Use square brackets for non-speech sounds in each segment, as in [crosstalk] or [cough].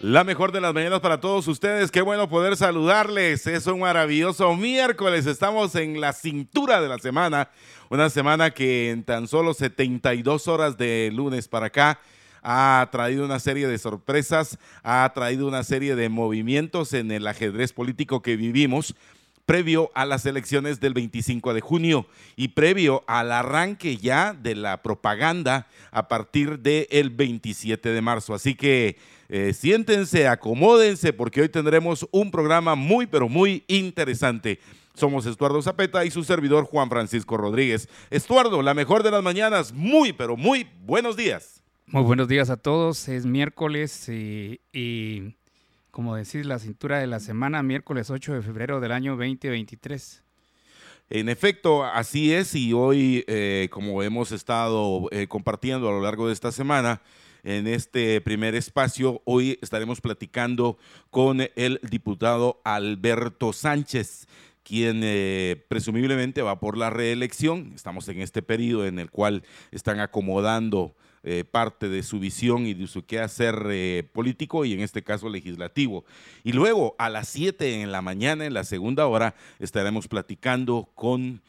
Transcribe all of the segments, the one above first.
La mejor de las mañanas para todos ustedes. Qué bueno poder saludarles. Es un maravilloso miércoles. Estamos en la cintura de la semana. Una semana que en tan solo 72 horas de lunes para acá ha traído una serie de sorpresas, ha traído una serie de movimientos en el ajedrez político que vivimos previo a las elecciones del 25 de junio y previo al arranque ya de la propaganda a partir del 27 de marzo. Así que eh, siéntense, acomódense, porque hoy tendremos un programa muy, pero muy interesante. Somos Estuardo Zapeta y su servidor Juan Francisco Rodríguez. Estuardo, la mejor de las mañanas, muy, pero muy buenos días. Muy buenos días a todos. Es miércoles y, y como decís, la cintura de la semana, miércoles 8 de febrero del año 2023. En efecto, así es y hoy, eh, como hemos estado eh, compartiendo a lo largo de esta semana, en este primer espacio. Hoy estaremos platicando con el diputado Alberto Sánchez quien eh, presumiblemente va por la reelección. Estamos en este periodo en el cual están acomodando eh, parte de su visión y de su quehacer eh, político y en este caso legislativo. Y luego a las 7 en la mañana, en la segunda hora, estaremos platicando con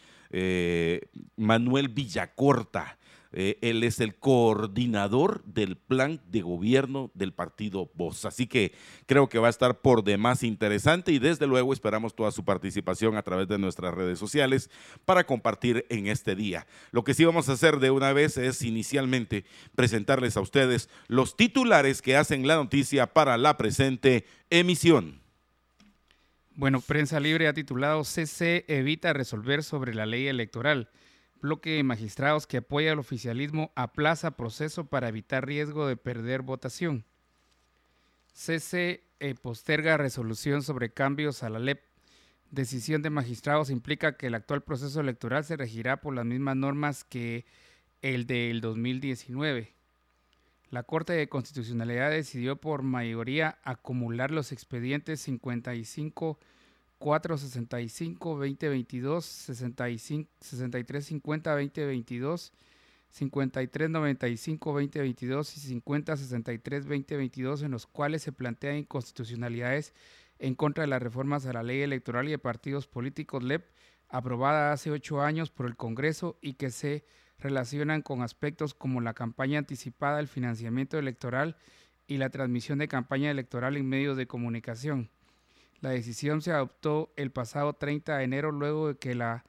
Manuel Villacorta eh, él es el coordinador del plan de gobierno del partido Voz. Así que creo que va a estar por demás interesante y desde luego esperamos toda su participación a través de nuestras redes sociales para compartir en este día. Lo que sí vamos a hacer de una vez es inicialmente presentarles a ustedes los titulares que hacen la noticia para la presente emisión. Bueno, Prensa Libre ha titulado CC evita resolver sobre la ley electoral bloque de magistrados que apoya al oficialismo aplaza proceso para evitar riesgo de perder votación. CC eh, posterga resolución sobre cambios a la LEP. Decisión de magistrados implica que el actual proceso electoral se regirá por las mismas normas que el del 2019. La Corte de Constitucionalidad decidió por mayoría acumular los expedientes 55 465 2022 65 6350 2022 5395 2022 y 5063 2022 en los cuales se plantean inconstitucionalidades en contra de las reformas a la ley electoral y de partidos políticos LEP aprobada hace ocho años por el Congreso y que se relacionan con aspectos como la campaña anticipada, el financiamiento electoral y la transmisión de campaña electoral en medios de comunicación. La decisión se adoptó el pasado 30 de enero luego de que la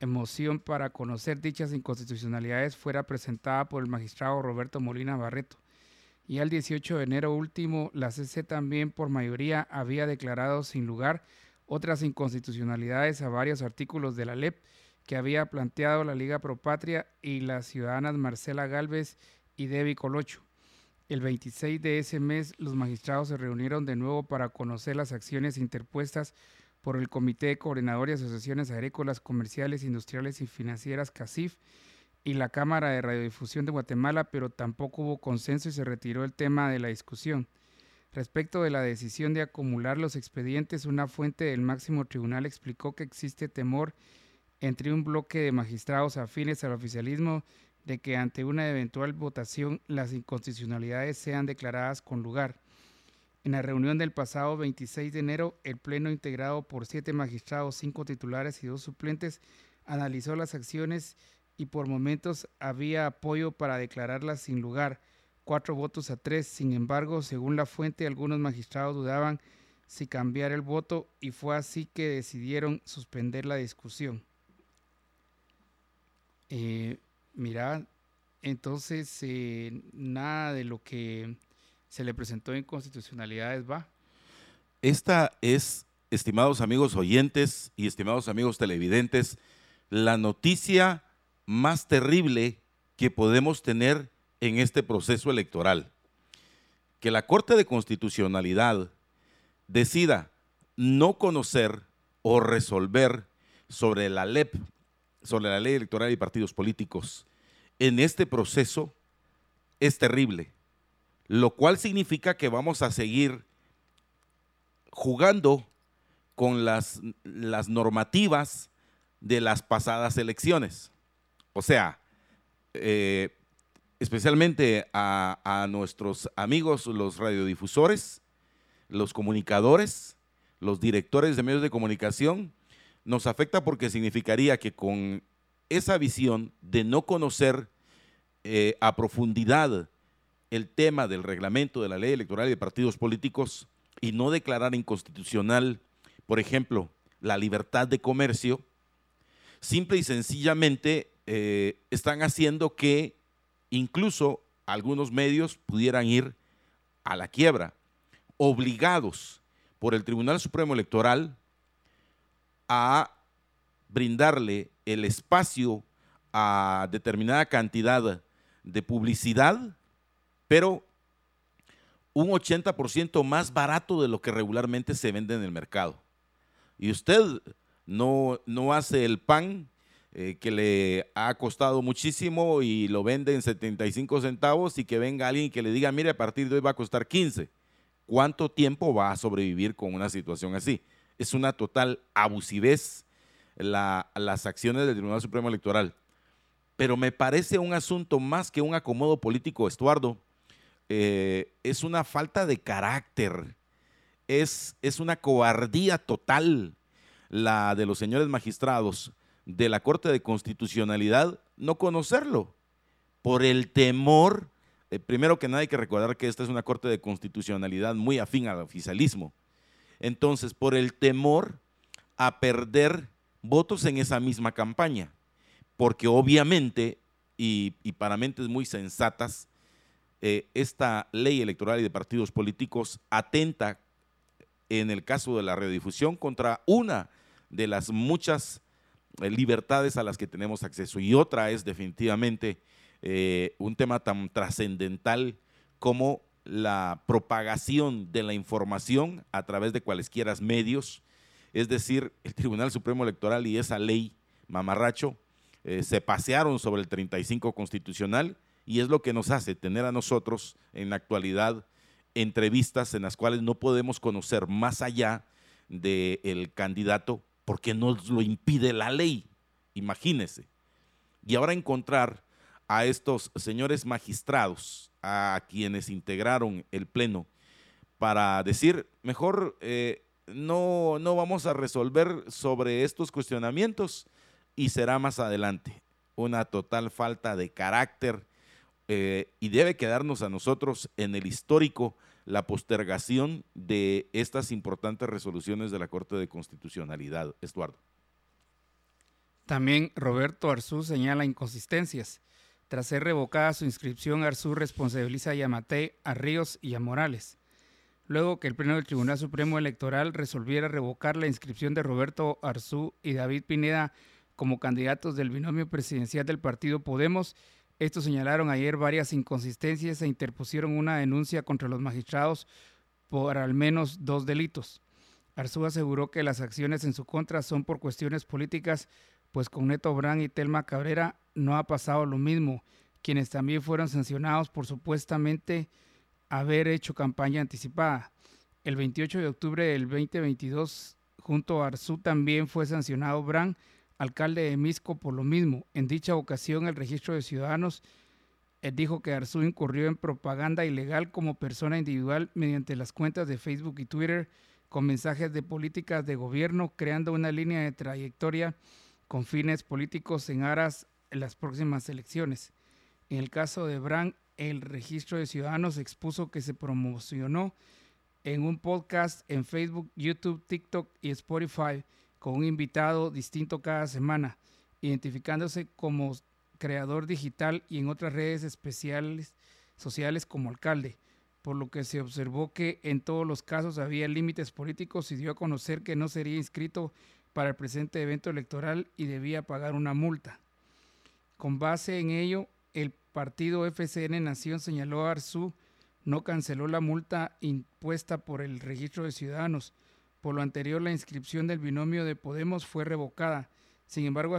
emoción para conocer dichas inconstitucionalidades fuera presentada por el magistrado Roberto Molina Barreto. Y al 18 de enero último, la CC también por mayoría había declarado sin lugar otras inconstitucionalidades a varios artículos de la LEP que había planteado la Liga Pro Patria y las ciudadanas Marcela Galvez y Debbie Colocho. El 26 de ese mes, los magistrados se reunieron de nuevo para conocer las acciones interpuestas por el Comité de Coordinadores de Asociaciones Agrícolas, Comerciales, Industriales y Financieras, CACIF, y la Cámara de Radiodifusión de Guatemala, pero tampoco hubo consenso y se retiró el tema de la discusión. Respecto de la decisión de acumular los expedientes, una fuente del máximo tribunal explicó que existe temor entre un bloque de magistrados afines al oficialismo de que ante una eventual votación las inconstitucionalidades sean declaradas con lugar. En la reunión del pasado 26 de enero, el Pleno, integrado por siete magistrados, cinco titulares y dos suplentes, analizó las acciones y por momentos había apoyo para declararlas sin lugar, cuatro votos a tres. Sin embargo, según la fuente, algunos magistrados dudaban si cambiar el voto y fue así que decidieron suspender la discusión. Eh, mira, entonces eh, nada de lo que se le presentó en constitucionalidades va. Esta es, estimados amigos oyentes y estimados amigos televidentes, la noticia más terrible que podemos tener en este proceso electoral. Que la Corte de Constitucionalidad decida no conocer o resolver sobre la LEP sobre la ley electoral y partidos políticos en este proceso es terrible, lo cual significa que vamos a seguir jugando con las, las normativas de las pasadas elecciones. O sea, eh, especialmente a, a, nuestros amigos, los radiodifusores, los comunicadores, los directores de medios de comunicación, nos afecta porque significaría que con esa visión de no conocer eh, a profundidad el tema del reglamento de la ley electoral y de partidos políticos y no declarar inconstitucional, por ejemplo, la libertad de comercio, simple y sencillamente eh, están haciendo que incluso algunos medios pudieran ir a la quiebra, obligados por el Tribunal Supremo Electoral a brindarle el espacio a determinada cantidad de publicidad, pero un 80% más barato de lo que regularmente se vende en el mercado. Y usted no, no hace el pan eh, que le ha costado muchísimo y lo vende en 75 centavos y que venga alguien que le diga, mire, a partir de hoy va a costar 15. ¿Cuánto tiempo va a sobrevivir con una situación así? Es una total abusivez las acciones del Tribunal Supremo Electoral. Pero me parece un asunto más que un acomodo político, Estuardo. Eh, es una falta de carácter, es, es una cobardía total la de los señores magistrados de la Corte de Constitucionalidad no conocerlo por el temor. Eh, primero que nada hay que recordar que esta es una Corte de Constitucionalidad muy afín al oficialismo. Entonces, por el temor a perder votos en esa misma campaña, porque obviamente, y, para mentes muy sensatas, eh, esta ley electoral y de partidos políticos atenta en el caso de la radiodifusión contra una de las muchas eh, libertades a las que tenemos acceso. Y otra es definitivamente eh, un tema tan trascendental como la propagación de la información a través de cualesquiera medios es decir, el Tribunal Supremo Electoral y esa ley mamarracho eh, se pasearon sobre el 35 constitucional y es lo que nos hace tener a nosotros en la actualidad entrevistas en las cuales no podemos conocer más allá del candidato porque nos lo impide la ley. Imagínese. Y ahora encontrar a estos señores magistrados, a quienes integraron el Pleno, para decir, mejor eh, no, no vamos a resolver sobre estos cuestionamientos y será más adelante. Una total falta de carácter eh, y debe quedarnos a nosotros en el histórico la postergación de estas importantes resoluciones de la Corte de Constitucionalidad. Estuardo. También Roberto Arzú señala inconsistencias. Tras ser revocada su inscripción, Arzú responsabiliza a Yamate, a Ríos y a Morales luego que el Pleno del Tribunal Supremo Electoral resolviera revocar la inscripción de Roberto Arzú y David Pineda como candidatos del binomio presidencial del partido Podemos. Estos señalaron ayer varias inconsistencias e interpusieron una denuncia contra los magistrados por al menos dos delitos. Arzú aseguró que las acciones en su contra son por cuestiones políticas, pues con Neto Brand y Telma Cabrera no ha pasado lo mismo, quienes también fueron sancionados por supuestamente haber hecho campaña anticipada. El 28 de octubre del 2022, junto a Arzú, también fue sancionado Bran, alcalde de Misco, por lo mismo. En dicha ocasión, el registro de ciudadanos eh, dijo que Arzú incurrió en propaganda ilegal como persona individual mediante las cuentas de Facebook y Twitter con mensajes de políticas de gobierno, creando una línea de trayectoria con fines políticos en aras en las próximas elecciones. En el caso de Bran, el registro de ciudadanos expuso que se promocionó en un podcast en Facebook, YouTube, TikTok y Spotify con un invitado distinto cada semana, identificándose como creador digital y en otras redes especiales sociales como alcalde, por lo que se observó que en todos los casos había límites políticos y dio a conocer que no sería inscrito para el presente evento electoral y debía pagar una multa. Con base en ello, el partido FCN Nación señaló a Arzú no canceló la multa impuesta por el registro de ciudadanos. Por lo anterior, la inscripción del binomio de Podemos fue revocada. Sin embargo,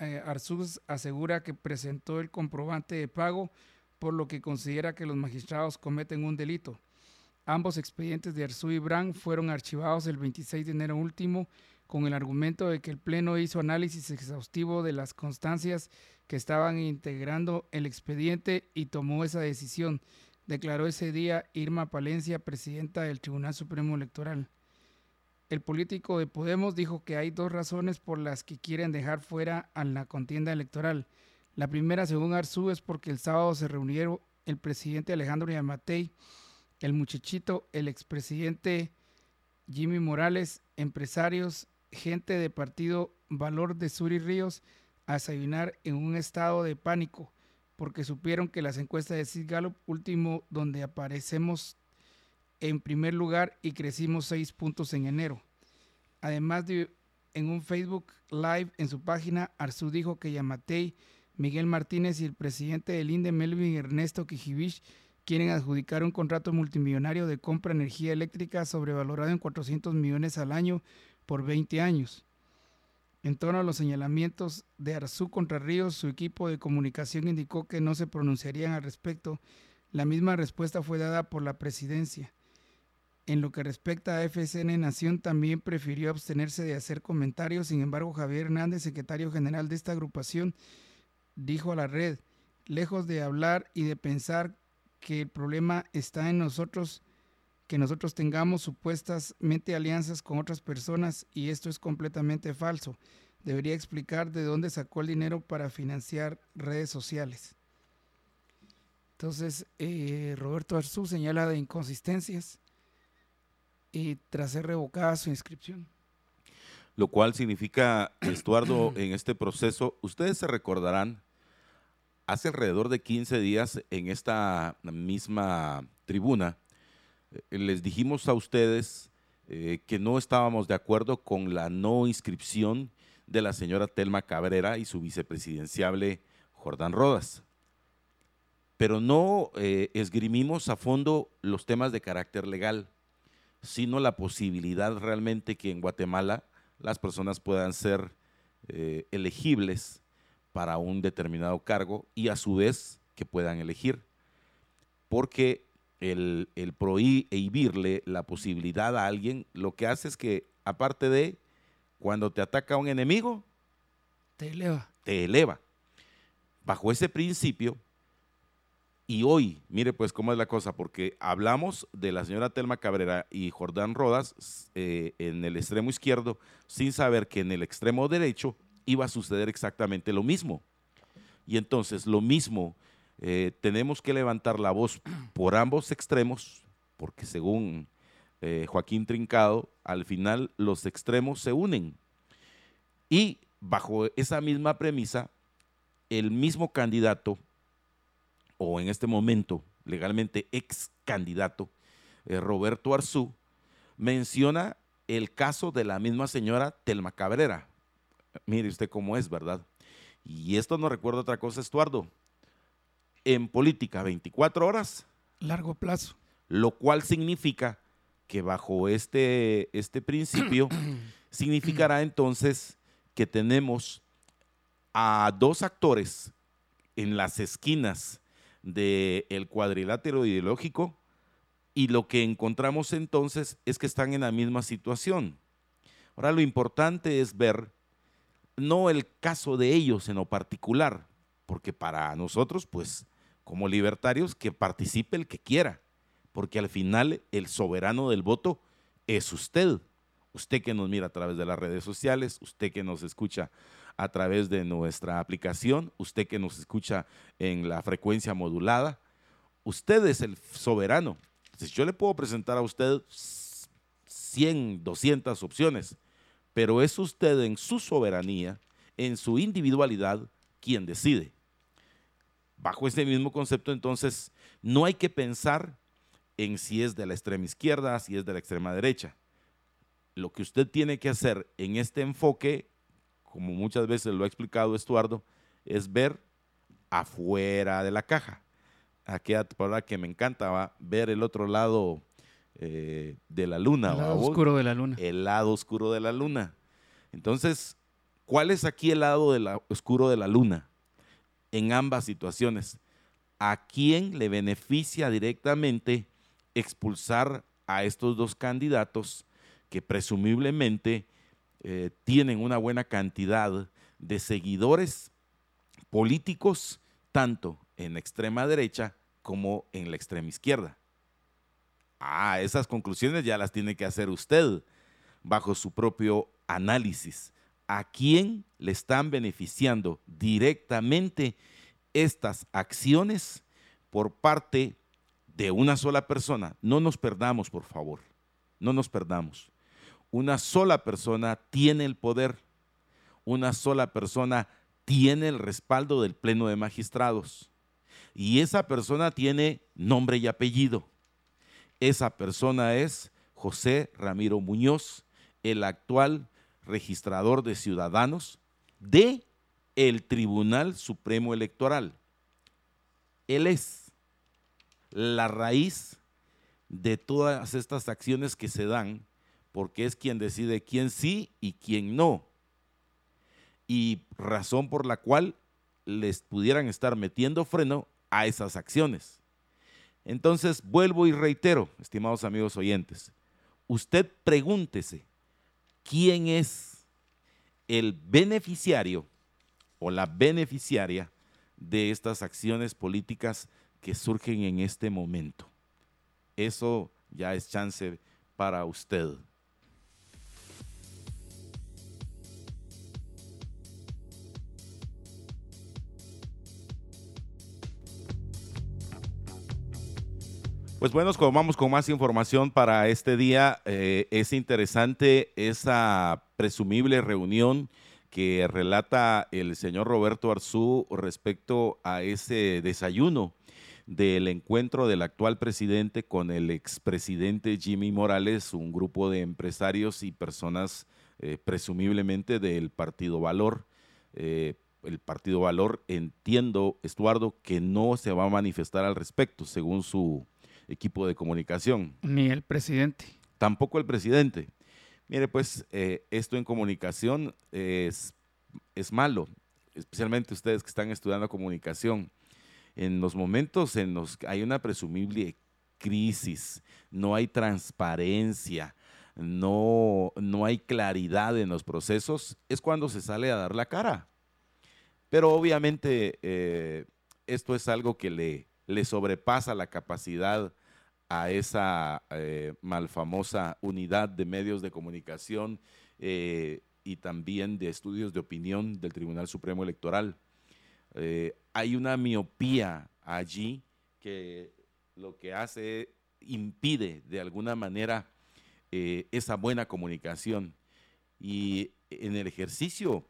eh, Arzús asegura que presentó el comprobante de pago, por lo que considera que los magistrados cometen un delito. Ambos expedientes de Arzú y Brand fueron archivados el 26 de enero último con el argumento de que el Pleno hizo análisis exhaustivo de las constancias que estaban integrando el expediente y tomó esa decisión, declaró ese día Irma Palencia, presidenta del Tribunal Supremo Electoral. El político de Podemos dijo que hay dos razones por las que quieren dejar fuera a la contienda electoral. La primera, según Arzú, es porque el sábado se reunieron el presidente Alejandro Yamatei, el muchachito, el expresidente Jimmy Morales, empresarios, gente de partido Valor de Sur y Ríos a desayunar en un estado de pánico porque supieron que las encuestas de Sid Gallup, último donde aparecemos en primer lugar y crecimos seis puntos en enero. Además de en un Facebook Live en su página, Arzú dijo que Yamatei, Miguel Martínez y el presidente del INDE, Melvin Ernesto Kijibich, quieren adjudicar un contrato multimillonario de compra de energía eléctrica sobrevalorado en 400 millones al año por 20 años. En torno a los señalamientos de Arzú contra Ríos, su equipo de comunicación indicó que no se pronunciarían al respecto. La misma respuesta fue dada por la presidencia. En lo que respecta a FSN Nación, también prefirió abstenerse de hacer comentarios. Sin embargo, Javier Hernández, secretario general de esta agrupación, dijo a la red, lejos de hablar y de pensar que el problema está en nosotros, que nosotros tengamos supuestamente alianzas con otras personas y esto es completamente falso. Debería explicar de dónde sacó el dinero para financiar redes sociales. Entonces, eh, Roberto Arzú señala de inconsistencias y tras ser revocada su inscripción. Lo cual significa, [clears throat] Estuardo, en este proceso, ustedes se recordarán, hace alrededor de 15 días en esta misma tribuna, eh, les dijimos a ustedes eh, que no estábamos de acuerdo con la no inscripción de la señora Telma Cabrera y su vicepresidenciable Jordán Rodas. Pero no eh, esgrimimos a fondo los temas de carácter legal, sino la posibilidad realmente que en Guatemala las personas puedan ser elegibles para un determinado cargo y a su vez que puedan elegir. Porque el, el prohibirle la posibilidad a alguien, lo que hace es que, aparte de cuando te ataca un enemigo, te eleva. Te eleva. Bajo ese principio, y hoy, mire pues cómo es la cosa, porque hablamos de la señora Telma Cabrera y Jordán Rodas eh, en el extremo izquierdo, sin saber que en el extremo derecho iba a suceder exactamente lo mismo. Y entonces, lo mismo eh, tenemos que levantar la voz por ambos extremos, porque según eh, Joaquín Trincado, al final los extremos se unen. Y bajo esa misma premisa, el mismo candidato, o en este momento legalmente ex candidato, eh, Roberto Arzú, menciona el caso de la misma señora Telma Cabrera. Mire usted cómo es, ¿verdad? Y esto nos recuerda otra cosa, Estuardo en política 24 horas. Largo plazo. Lo cual significa que bajo este, este principio [clears throat] significará entonces que tenemos a dos actores en las esquinas del cuadrilátero ideológico y lo que encontramos entonces es que están en la misma situación. Ahora lo importante es ver no el caso de ellos en lo particular, porque para nosotros pues como libertarios que participe el que quiera, porque al final el soberano del voto es usted. Usted que nos mira a través de las redes sociales, usted que nos escucha a través de nuestra aplicación, usted que nos escucha en la frecuencia modulada, usted es el soberano. Entonces, yo le puedo presentar a usted 100, 200 opciones, pero es usted en su soberanía, en su individualidad, quien decide bajo ese mismo concepto, entonces, no hay que pensar en si es de la extrema izquierda, si es de la extrema derecha. Lo que usted tiene que hacer en este enfoque, como muchas veces lo ha explicado Estuardo, es ver afuera de la caja. Aquella palabra que me encanta, va ver el otro lado eh, de la luna. El lado oscuro de la luna. El lado oscuro de la luna. Entonces, ¿Cuál es aquí el lado oscuro de la luna? En ambas situaciones. ¿A quién le beneficia directamente expulsar a estos dos candidatos que presumiblemente eh, tienen una buena cantidad de seguidores políticos, tanto en la extrema derecha como en la extrema izquierda. Ah, esas conclusiones ya las tiene que hacer usted bajo su propio análisis. ¿A quién le están beneficiando directamente estas acciones por parte de una sola persona? No nos perdamos, por favor. No nos perdamos. Una sola persona tiene el poder. Una sola persona tiene el respaldo del Pleno de Magistrados. Y esa persona tiene nombre y apellido. Esa persona es José Ramiro Muñoz, el actual registrador de ciudadanos de el Tribunal Supremo Electoral. Él es la raíz de todas estas acciones que se dan, porque es quien decide quién sí y quién no. Y razón por la cual les pudieran estar metiendo freno a esas acciones. Entonces, vuelvo y reitero, estimados amigos oyentes, usted pregúntese, ¿quién es el beneficiario o la beneficiaria de estas acciones políticas que surgen en este momento? Eso ya es chance para usted. Pues bueno, vamos con más información para este día. Eh, es interesante esa presumible reunión que relata el señor Roberto Arzú respecto a ese desayuno del encuentro del actual presidente con el expresidente Jimmy Morales, un grupo de empresarios y personas eh, presumiblemente del Partido Valor. Eh, el Partido Valor, entiendo, Estuardo, que no se va a manifestar al respecto, según su equipo de comunicación. Ni el presidente. Tampoco el presidente. Mire, pues eh, esto en comunicación es, es malo, especialmente ustedes que están estudiando comunicación. En los momentos en los que hay una presumible crisis, no hay transparencia, no, no hay claridad en los procesos, es cuando se sale a dar la cara. Pero obviamente eh, esto es algo que le, le sobrepasa la capacidad a esa eh, malfamosa unidad de medios de comunicación eh, y también de estudios de opinión del Tribunal Supremo Electoral. Eh, hay una miopía allí que lo que hace impide de alguna manera esa buena comunicación. Y en el ejercicio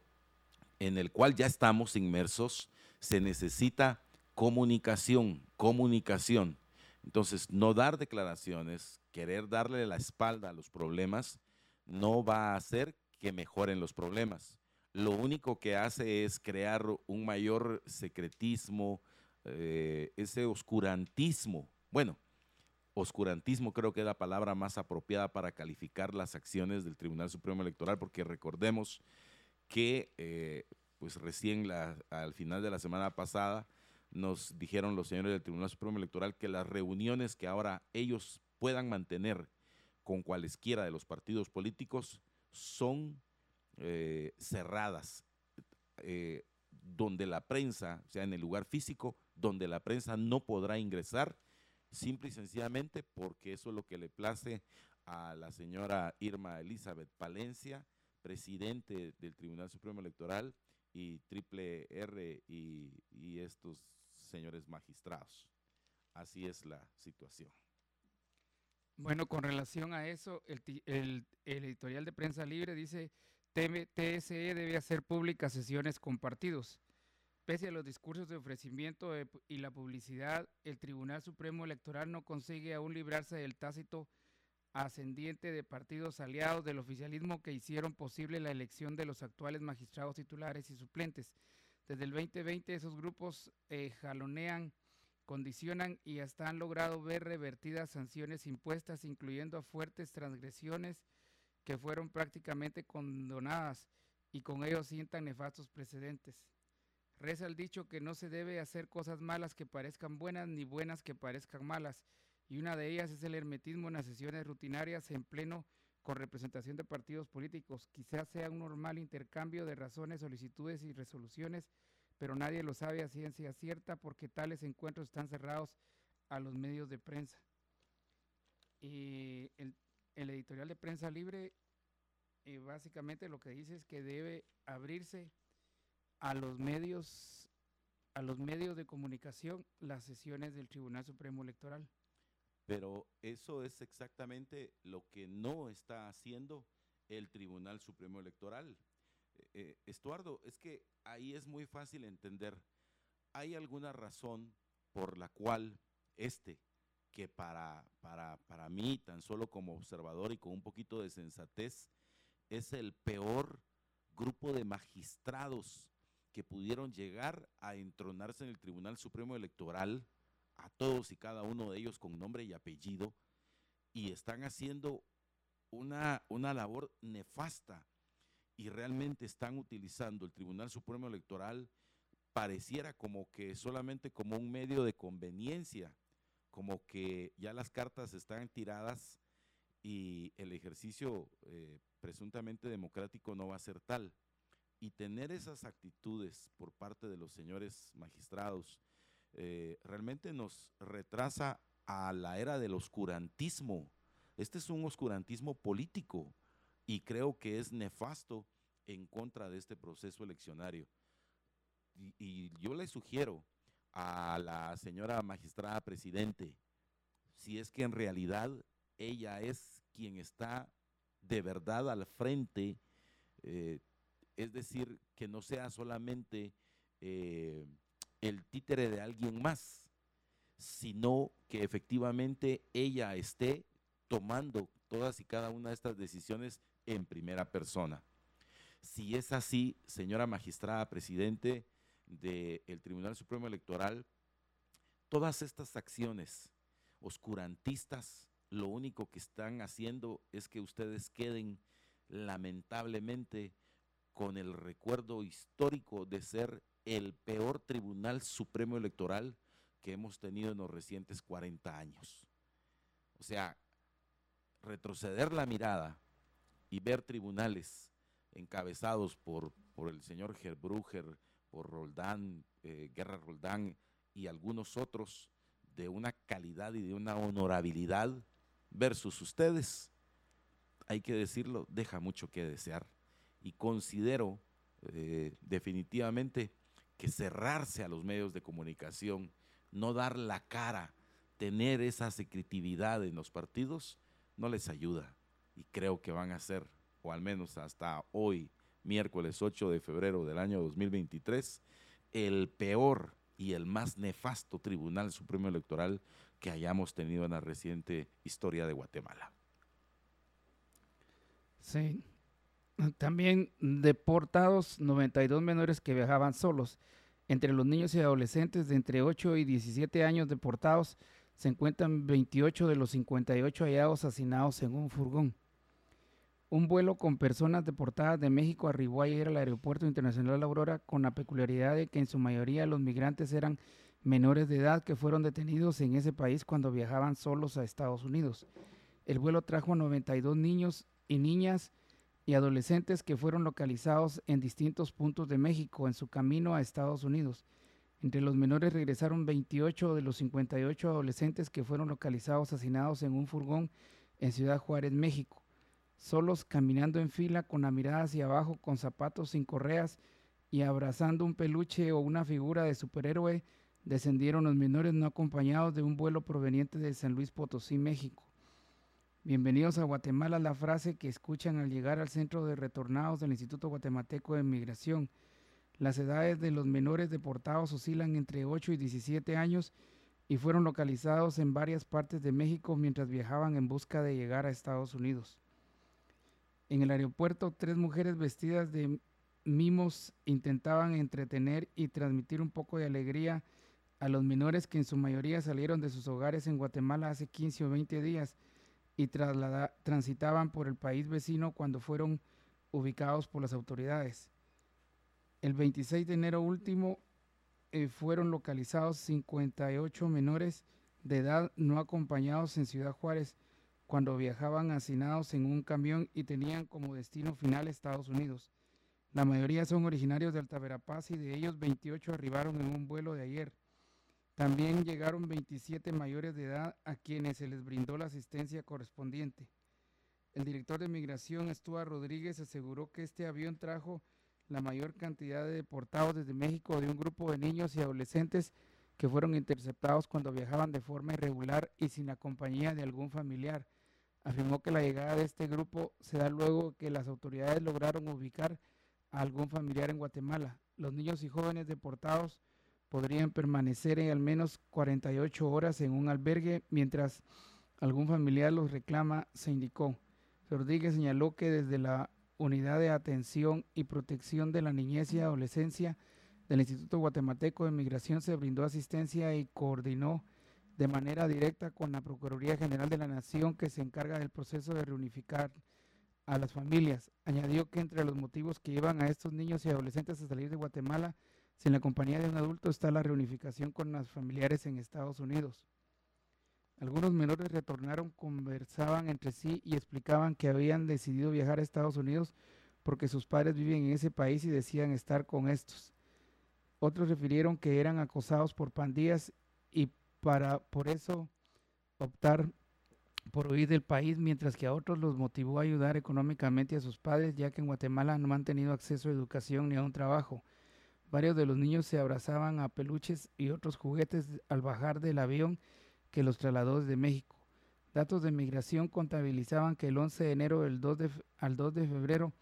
en el cual ya estamos inmersos, se necesita comunicación, comunicación. Entonces, no dar declaraciones, querer darle la espalda a los problemas, no va a hacer que mejoren los problemas. Lo único que hace es crear un mayor secretismo, eh, ese oscurantismo. Bueno, oscurantismo creo que es la palabra más apropiada para calificar las acciones del Tribunal Supremo Electoral, porque recordemos que eh, pues recién al final de la semana pasada nos dijeron los señores del Tribunal Supremo Electoral que las reuniones que ahora ellos puedan mantener con cualesquiera de los partidos políticos son eh, cerradas, eh, donde la prensa, o sea, en el lugar físico, donde la prensa no podrá ingresar, simple y sencillamente porque eso es lo que le place a la señora Irma Elizabeth Palencia, presidente del Tribunal Supremo Electoral, y Triple R y, y estos señores magistrados. Así es la situación. Bueno, con relación a eso, el, editorial de Prensa Libre dice, TSE debe hacer públicas sesiones con partidos. Pese a los discursos de ofrecimiento y la publicidad, el Tribunal Supremo Electoral no consigue aún librarse del tácito ascendiente de partidos aliados del oficialismo que hicieron posible la elección de los actuales magistrados titulares y suplentes. Desde el 2020 esos grupos eh, jalonean, condicionan y hasta han logrado ver revertidas sanciones impuestas, incluyendo fuertes transgresiones que fueron prácticamente condonadas y con ello sientan nefastos precedentes. Reza el dicho que no se debe hacer cosas malas que parezcan buenas ni buenas que parezcan malas, y una de ellas es el hermetismo en las sesiones rutinarias en pleno con representación de partidos políticos. Quizás sea un normal intercambio de razones, solicitudes y resoluciones, pero nadie lo sabe a ciencia cierta porque tales encuentros están cerrados a los medios de prensa. Y el, editorial de prensa libre eh, básicamente lo que dice es que debe abrirse a los medios a los medios de comunicación las sesiones del Tribunal Supremo Electoral. Pero eso es exactamente lo que no está haciendo el Tribunal Supremo Electoral. Eh, eh, Estuardo, es que ahí es muy fácil entender. ¿Hay alguna razón por la cual este, que para, para, para mí, tan solo como observador y con un poquito de sensatez, es el peor grupo de magistrados que pudieron llegar a entronarse en el Tribunal Supremo Electoral, a todos y cada uno de ellos con nombre y apellido y están haciendo una, una labor nefasta y realmente están utilizando el Tribunal Supremo Electoral pareciera como que solamente como un medio de conveniencia, como que ya las cartas están tiradas y el ejercicio eh, presuntamente democrático no va a ser tal. Y tener esas actitudes por parte de los señores magistrados eh, realmente nos retrasa a la era del oscurantismo. Este es un oscurantismo político y creo que es nefasto en contra de este proceso eleccionario. Y, yo le sugiero a la señora magistrada presidente, si es que en realidad ella es quien está de verdad al frente, eh, es decir, que no sea solamente eh, el títere de alguien más, sino que efectivamente ella esté tomando todas y cada una de estas decisiones en primera persona. Si es así, señora magistrada presidente del Tribunal Supremo Electoral, todas estas acciones oscurantistas, lo único que están haciendo es que ustedes queden lamentablemente con el recuerdo histórico de ser el peor Tribunal Supremo Electoral que hemos tenido en los recientes 40 años. O sea, retroceder la mirada y ver tribunales encabezados por, por el señor Gerbruger, por Roldán, eh, Guerra Roldán y algunos otros de una calidad y de una honorabilidad versus ustedes, hay que decirlo, deja mucho que desear. Y considero eh, definitivamente que cerrarse a los medios de comunicación, no dar la cara, tener esa secretividad en los partidos, no les ayuda. Y creo que van a ser, o al menos hasta hoy, miércoles 8 de febrero del año 2023, el peor y el más nefasto Tribunal Supremo Electoral que hayamos tenido en la reciente historia de Guatemala. Sí, también deportados 92 menores que viajaban solos. Entre los niños y adolescentes de entre 8 y 17 años deportados se encuentran 28 de los 58 hallados asesinados en un furgón. Un vuelo con personas deportadas de México arribó ayer al Aeropuerto Internacional Aurora con la peculiaridad de que en su mayoría los migrantes eran menores de edad que fueron detenidos en ese país cuando viajaban solos a Estados Unidos. El vuelo trajo a 92 niños y niñas y adolescentes que fueron localizados en distintos puntos de México en su camino a Estados Unidos. Entre los menores regresaron 28 de los 58 adolescentes que fueron localizados asesinados en un furgón en Ciudad Juárez, México. Solos caminando en fila con la mirada hacia abajo con zapatos sin correas y abrazando un peluche o una figura de superhéroe, descendieron los menores no acompañados de un vuelo proveniente de San Luis Potosí, México. Bienvenidos a Guatemala, la frase que escuchan al llegar al centro de retornados del Instituto Guatemalteco de Migración. Las edades de los menores deportados oscilan entre 8 y 17 años y fueron localizados en varias partes de México mientras viajaban en busca de llegar a Estados Unidos. En el aeropuerto, tres mujeres vestidas de mimos intentaban entretener y transmitir un poco de alegría a los menores que en su mayoría salieron de sus hogares en Guatemala hace 15 o 20 días y transitaban por el país vecino cuando fueron ubicados por las autoridades. El 26 de enero último eh, fueron localizados 58 menores de edad no acompañados en Ciudad Juárez cuando viajaban hacinados en un camión y tenían como destino final Estados Unidos. La mayoría son originarios de Alta y de ellos 28 arribaron en un vuelo de ayer. También llegaron 27 mayores de edad a quienes se les brindó la asistencia correspondiente. El director de migración, Stuart Rodríguez, aseguró que este avión trajo la mayor cantidad de deportados desde México de un grupo de niños y adolescentes que fueron interceptados cuando viajaban de forma irregular y sin la compañía de algún familiar. Afirmó que la llegada de este grupo se da luego que las autoridades lograron ubicar a algún familiar en Guatemala. Los niños y jóvenes deportados podrían permanecer en al menos 48 horas en un albergue mientras algún familiar los reclama, se indicó. Rodríguez señaló que desde la Unidad de Atención y Protección de la Niñez y Adolescencia del Instituto Guatemalteco de Migración se brindó asistencia y coordinó de manera directa con la Procuraduría General de la Nación que se encarga del proceso de reunificar a las familias. Añadió que entre los motivos que llevan a estos niños y adolescentes a salir de Guatemala sin la compañía de un adulto está la reunificación con las familiares en Estados Unidos. Algunos menores retornaron, conversaban entre sí y explicaban que habían decidido viajar a Estados Unidos porque sus padres viven en ese país y decían estar con estos. Otros refirieron que eran acosados por pandillas y para por eso optar por huir del país, mientras que a otros los motivó a ayudar económicamente a sus padres, ya que en Guatemala no han tenido acceso a educación ni a un trabajo. Varios de los niños se abrazaban a peluches y otros juguetes al bajar del avión que los trasladó desde México. Datos de migración contabilizaban que el 11 de enero del 2 de, al 2 de febrero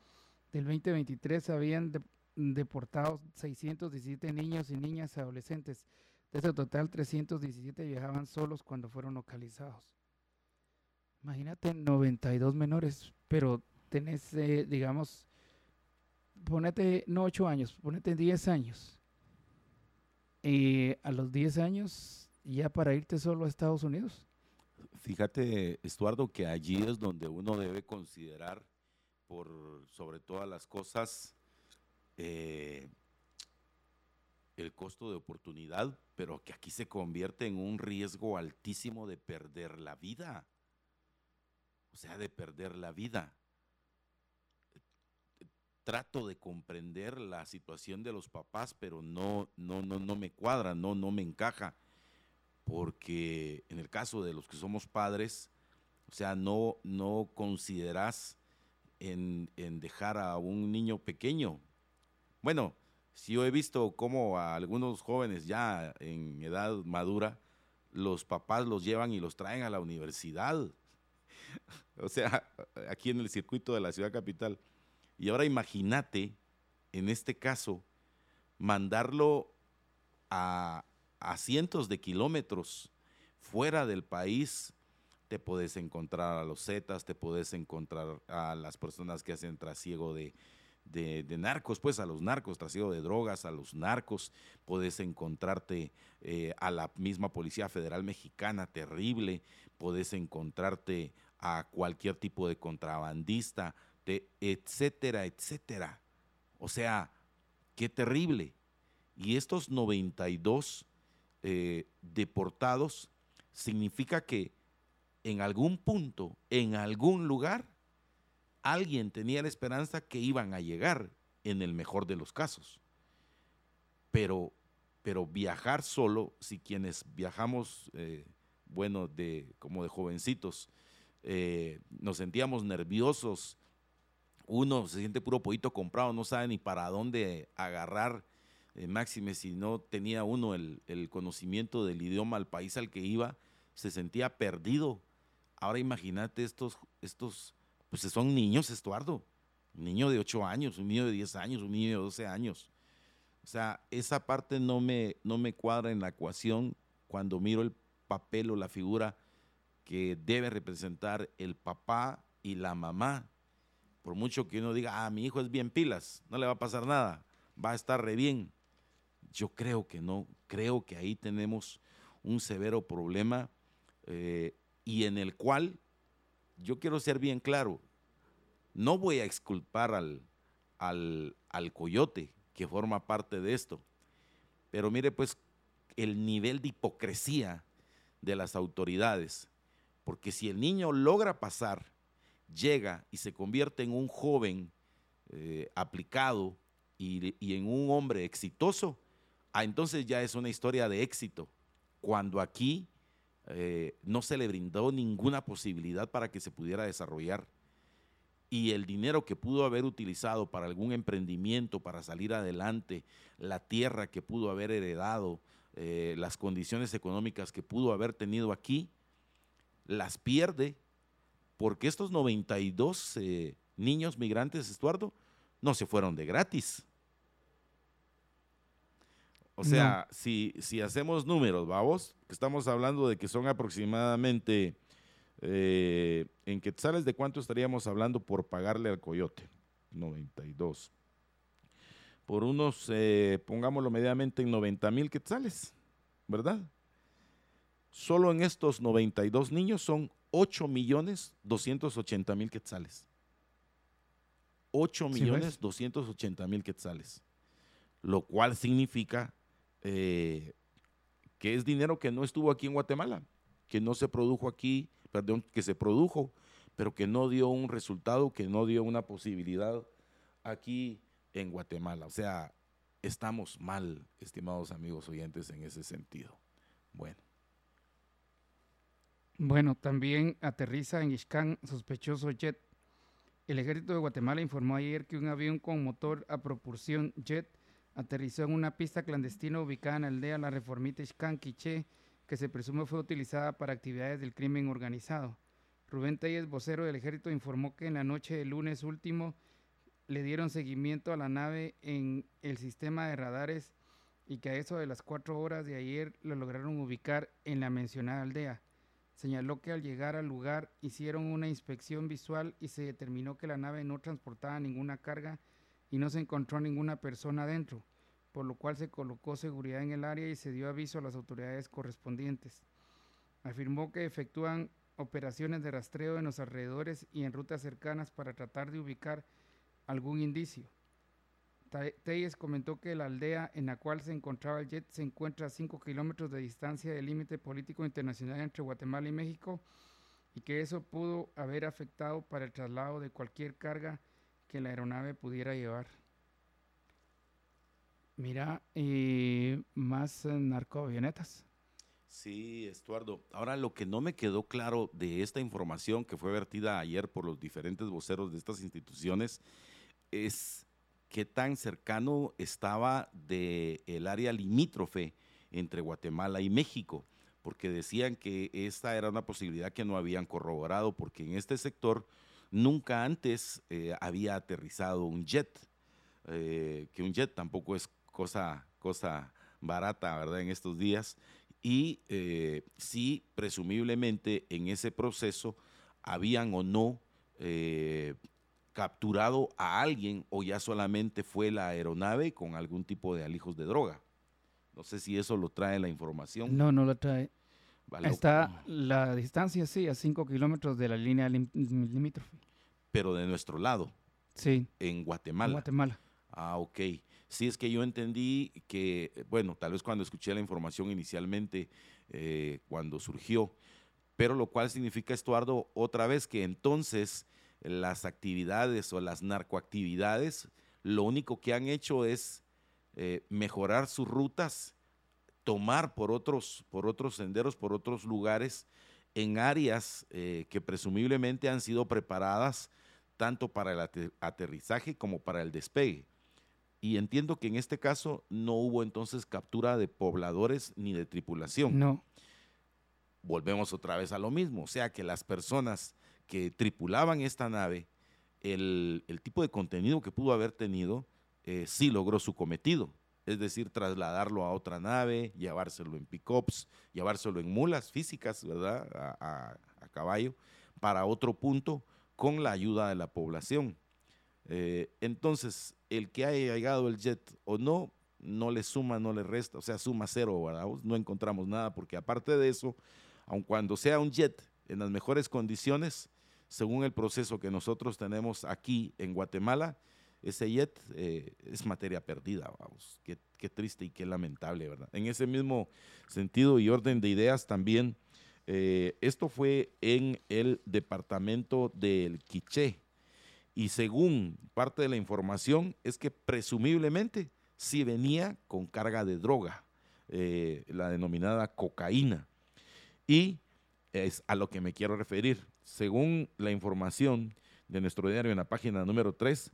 del 2023 habían deportado 617 niños y niñas adolescentes. De ese total, 317 viajaban solos cuando fueron localizados. Imagínate 92 menores, pero tenés, eh, digamos, ponete, no 8 años, ponete 10 años. Y a los 10 años ya para irte solo a Estados Unidos? Fíjate, Estuardo, que allí es donde uno debe considerar, por sobre todas las cosas, eh, el costo de oportunidad, pero que aquí se convierte en un riesgo altísimo de perder la vida. O sea, de perder la vida. Trato de comprender la situación de los papás, pero no, no, no, no me cuadra, no, no me encaja porque en el caso de los que somos padres, o sea, no, no consideras en, dejar a un niño pequeño. Bueno, si yo he visto cómo a algunos jóvenes ya en edad madura, los papás los llevan y los traen a la universidad. [laughs] o sea, aquí en el circuito de la ciudad capital. Y ahora imagínate, en este caso, mandarlo a, a cientos de kilómetros fuera del país, te puedes encontrar a los Zetas, te puedes encontrar a las personas que hacen trasiego de, narcos, pues a los narcos, trasiego de drogas, a los narcos, puedes encontrarte eh, a la misma Policía Federal Mexicana, terrible, puedes encontrarte a cualquier tipo de contrabandista, etcétera, etcétera. O sea, qué terrible. Y estos 92 eh, deportados, significa que en algún punto, en algún lugar, alguien tenía la esperanza que iban a llegar en el mejor de los casos. Pero, pero viajar solo, si quienes viajamos, eh, bueno, de, como de jovencitos, eh, nos sentíamos nerviosos, uno se siente puro pollito comprado, no sabe ni para dónde agarrar eh, máxime si no tenía uno el, conocimiento del idioma al país al que iba, se sentía perdido. Ahora imagínate estos, estos, pues son niños, Estuardo, un niño de 8 años, un niño de 10 años, un niño de 12 años. O sea, esa parte no me, no me cuadra en la ecuación cuando miro el papel o la figura que debe representar el papá y la mamá. Por mucho que uno diga, ah, mi hijo es bien pilas, no le va a pasar nada, va a estar re bien. Yo creo que no, creo que ahí tenemos un severo problema eh, y en el cual yo quiero ser bien claro, No voy a exculpar al, al, al coyote que forma parte de esto, pero mire pues el nivel de hipocresía de las autoridades, porque si el niño logra pasar, llega y se convierte en un joven eh, aplicado y, en un hombre exitoso, ah, entonces ya es una historia de éxito, cuando aquí eh, no se le brindó ninguna posibilidad para que se pudiera desarrollar. Y el dinero que pudo haber utilizado para algún emprendimiento, para salir adelante, la tierra que pudo haber heredado, eh, las condiciones económicas que pudo haber tenido aquí, las pierde porque estos 92 eh, niños migrantes, Estuardo, no se fueron de gratis. O sea, si, si hacemos números, vamos, que estamos hablando de que son aproximadamente, eh, en quetzales, ¿de cuánto estaríamos hablando por pagarle al coyote? 92. Por unos, eh, pongámoslo mediamente en 90 mil quetzales, ¿verdad? Solo en estos 92 niños son 8 millones 280 mil quetzales. 8 millones 280 mil quetzales. Lo cual significa eh, que es dinero que no estuvo aquí en Guatemala, que no se produjo aquí, perdón, que se produjo, pero que no dio un resultado, que no dio una posibilidad aquí en Guatemala. O sea, estamos mal, estimados amigos oyentes, en ese sentido. Bueno. Bueno, también aterriza en Ixcán sospechoso jet. El ejército de Guatemala informó ayer que un avión con motor a propulsión jet aterrizó en una pista clandestina ubicada en la aldea La Reformita Ixcán, Quiché, que se presume fue utilizada para actividades del crimen organizado. Rubén Telles, vocero del ejército, informó que en la noche del lunes último le dieron seguimiento a la nave en el sistema de radares y que a eso de las cuatro horas de ayer lo lograron ubicar en la mencionada aldea. Señaló que al llegar al lugar hicieron una inspección visual y se determinó que la nave no transportaba ninguna carga y no se encontró ninguna persona dentro, por lo cual se colocó seguridad en el área y se dio aviso a las autoridades correspondientes. Afirmó que efectúan operaciones de rastreo en los alrededores y en rutas cercanas para tratar de ubicar algún indicio. Teyes comentó que la aldea en la cual se encontraba el jet se encuentra a 5 kilómetros de distancia del límite político internacional entre Guatemala y México y que eso pudo haber afectado para el traslado de cualquier carga que la aeronave pudiera llevar. Mira, y más narcoavionetas. Sí, Estuardo. Ahora lo que no me quedó claro de esta información que fue vertida ayer por los diferentes voceros de estas instituciones es qué tan cercano estaba del el área limítrofe entre Guatemala y México, porque decían que esta era una posibilidad que no habían corroborado, porque en este sector Nunca antes eh, había aterrizado un jet, eh, que un jet tampoco es cosa, cosa barata, ¿verdad? En estos días. Y eh, sí, presumiblemente en ese proceso habían o no capturado a alguien o ya solamente fue la aeronave con algún tipo de alijos de droga. No sé si eso lo trae la información. No, no lo trae. Está la distancia, sí, a 5 kilómetros de la línea limítrofe. Pero de nuestro lado. Sí. En Guatemala. En Guatemala. Ah, ok. Sí, es que yo entendí que, bueno, tal vez cuando escuché la información inicialmente, eh, cuando surgió, pero lo cual significa, Estuardo, otra vez que entonces las actividades o las narcoactividades, lo único que han hecho es eh, mejorar sus rutas tomar por otros, por otros senderos, por otros lugares, en áreas eh, que presumiblemente han sido preparadas tanto para el aterrizaje como para el despegue. Y entiendo que en este caso no hubo entonces captura de pobladores ni de tripulación. No. Volvemos otra vez a lo mismo, o sea que las personas que tripulaban esta nave, el, tipo de contenido que pudo haber tenido, eh, sí logró su cometido es decir, trasladarlo a otra nave, llevárselo en pickups, llevárselo en mulas físicas, ¿verdad? A, caballo, para otro punto con la ayuda de la población. Eh, entonces, el que haya llegado el jet o no, no le suma, no le resta, o sea, suma cero, ¿verdad? No encontramos nada, porque aparte de eso, aun cuando sea un jet en las mejores condiciones, según el proceso que nosotros tenemos aquí en Guatemala, ese jet eh, es materia perdida, vamos. Qué, triste y qué lamentable, ¿verdad? En ese mismo sentido y orden de ideas también, eh, esto fue en el departamento del Quiché. Y según parte de la información, es que presumiblemente sí venía con carga de droga, eh, la denominada cocaína. Y es a lo que me quiero referir. Según la información de nuestro diario en la página número 3,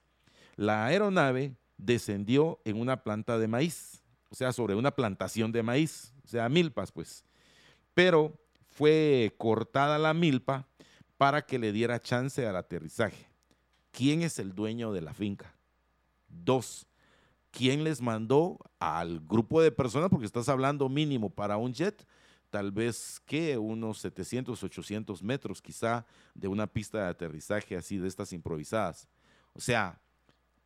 la aeronave descendió en una planta de maíz, o sea, sobre una plantación de maíz, o sea, milpas, pues. Pero fue cortada la milpa para que le diera chance al aterrizaje. ¿Quién es el dueño de la finca? Dos, ¿quién les mandó al grupo de personas? Porque estás hablando mínimo para un jet, tal vez que unos 700, 800 metros quizá de una pista de aterrizaje así de estas improvisadas. O sea,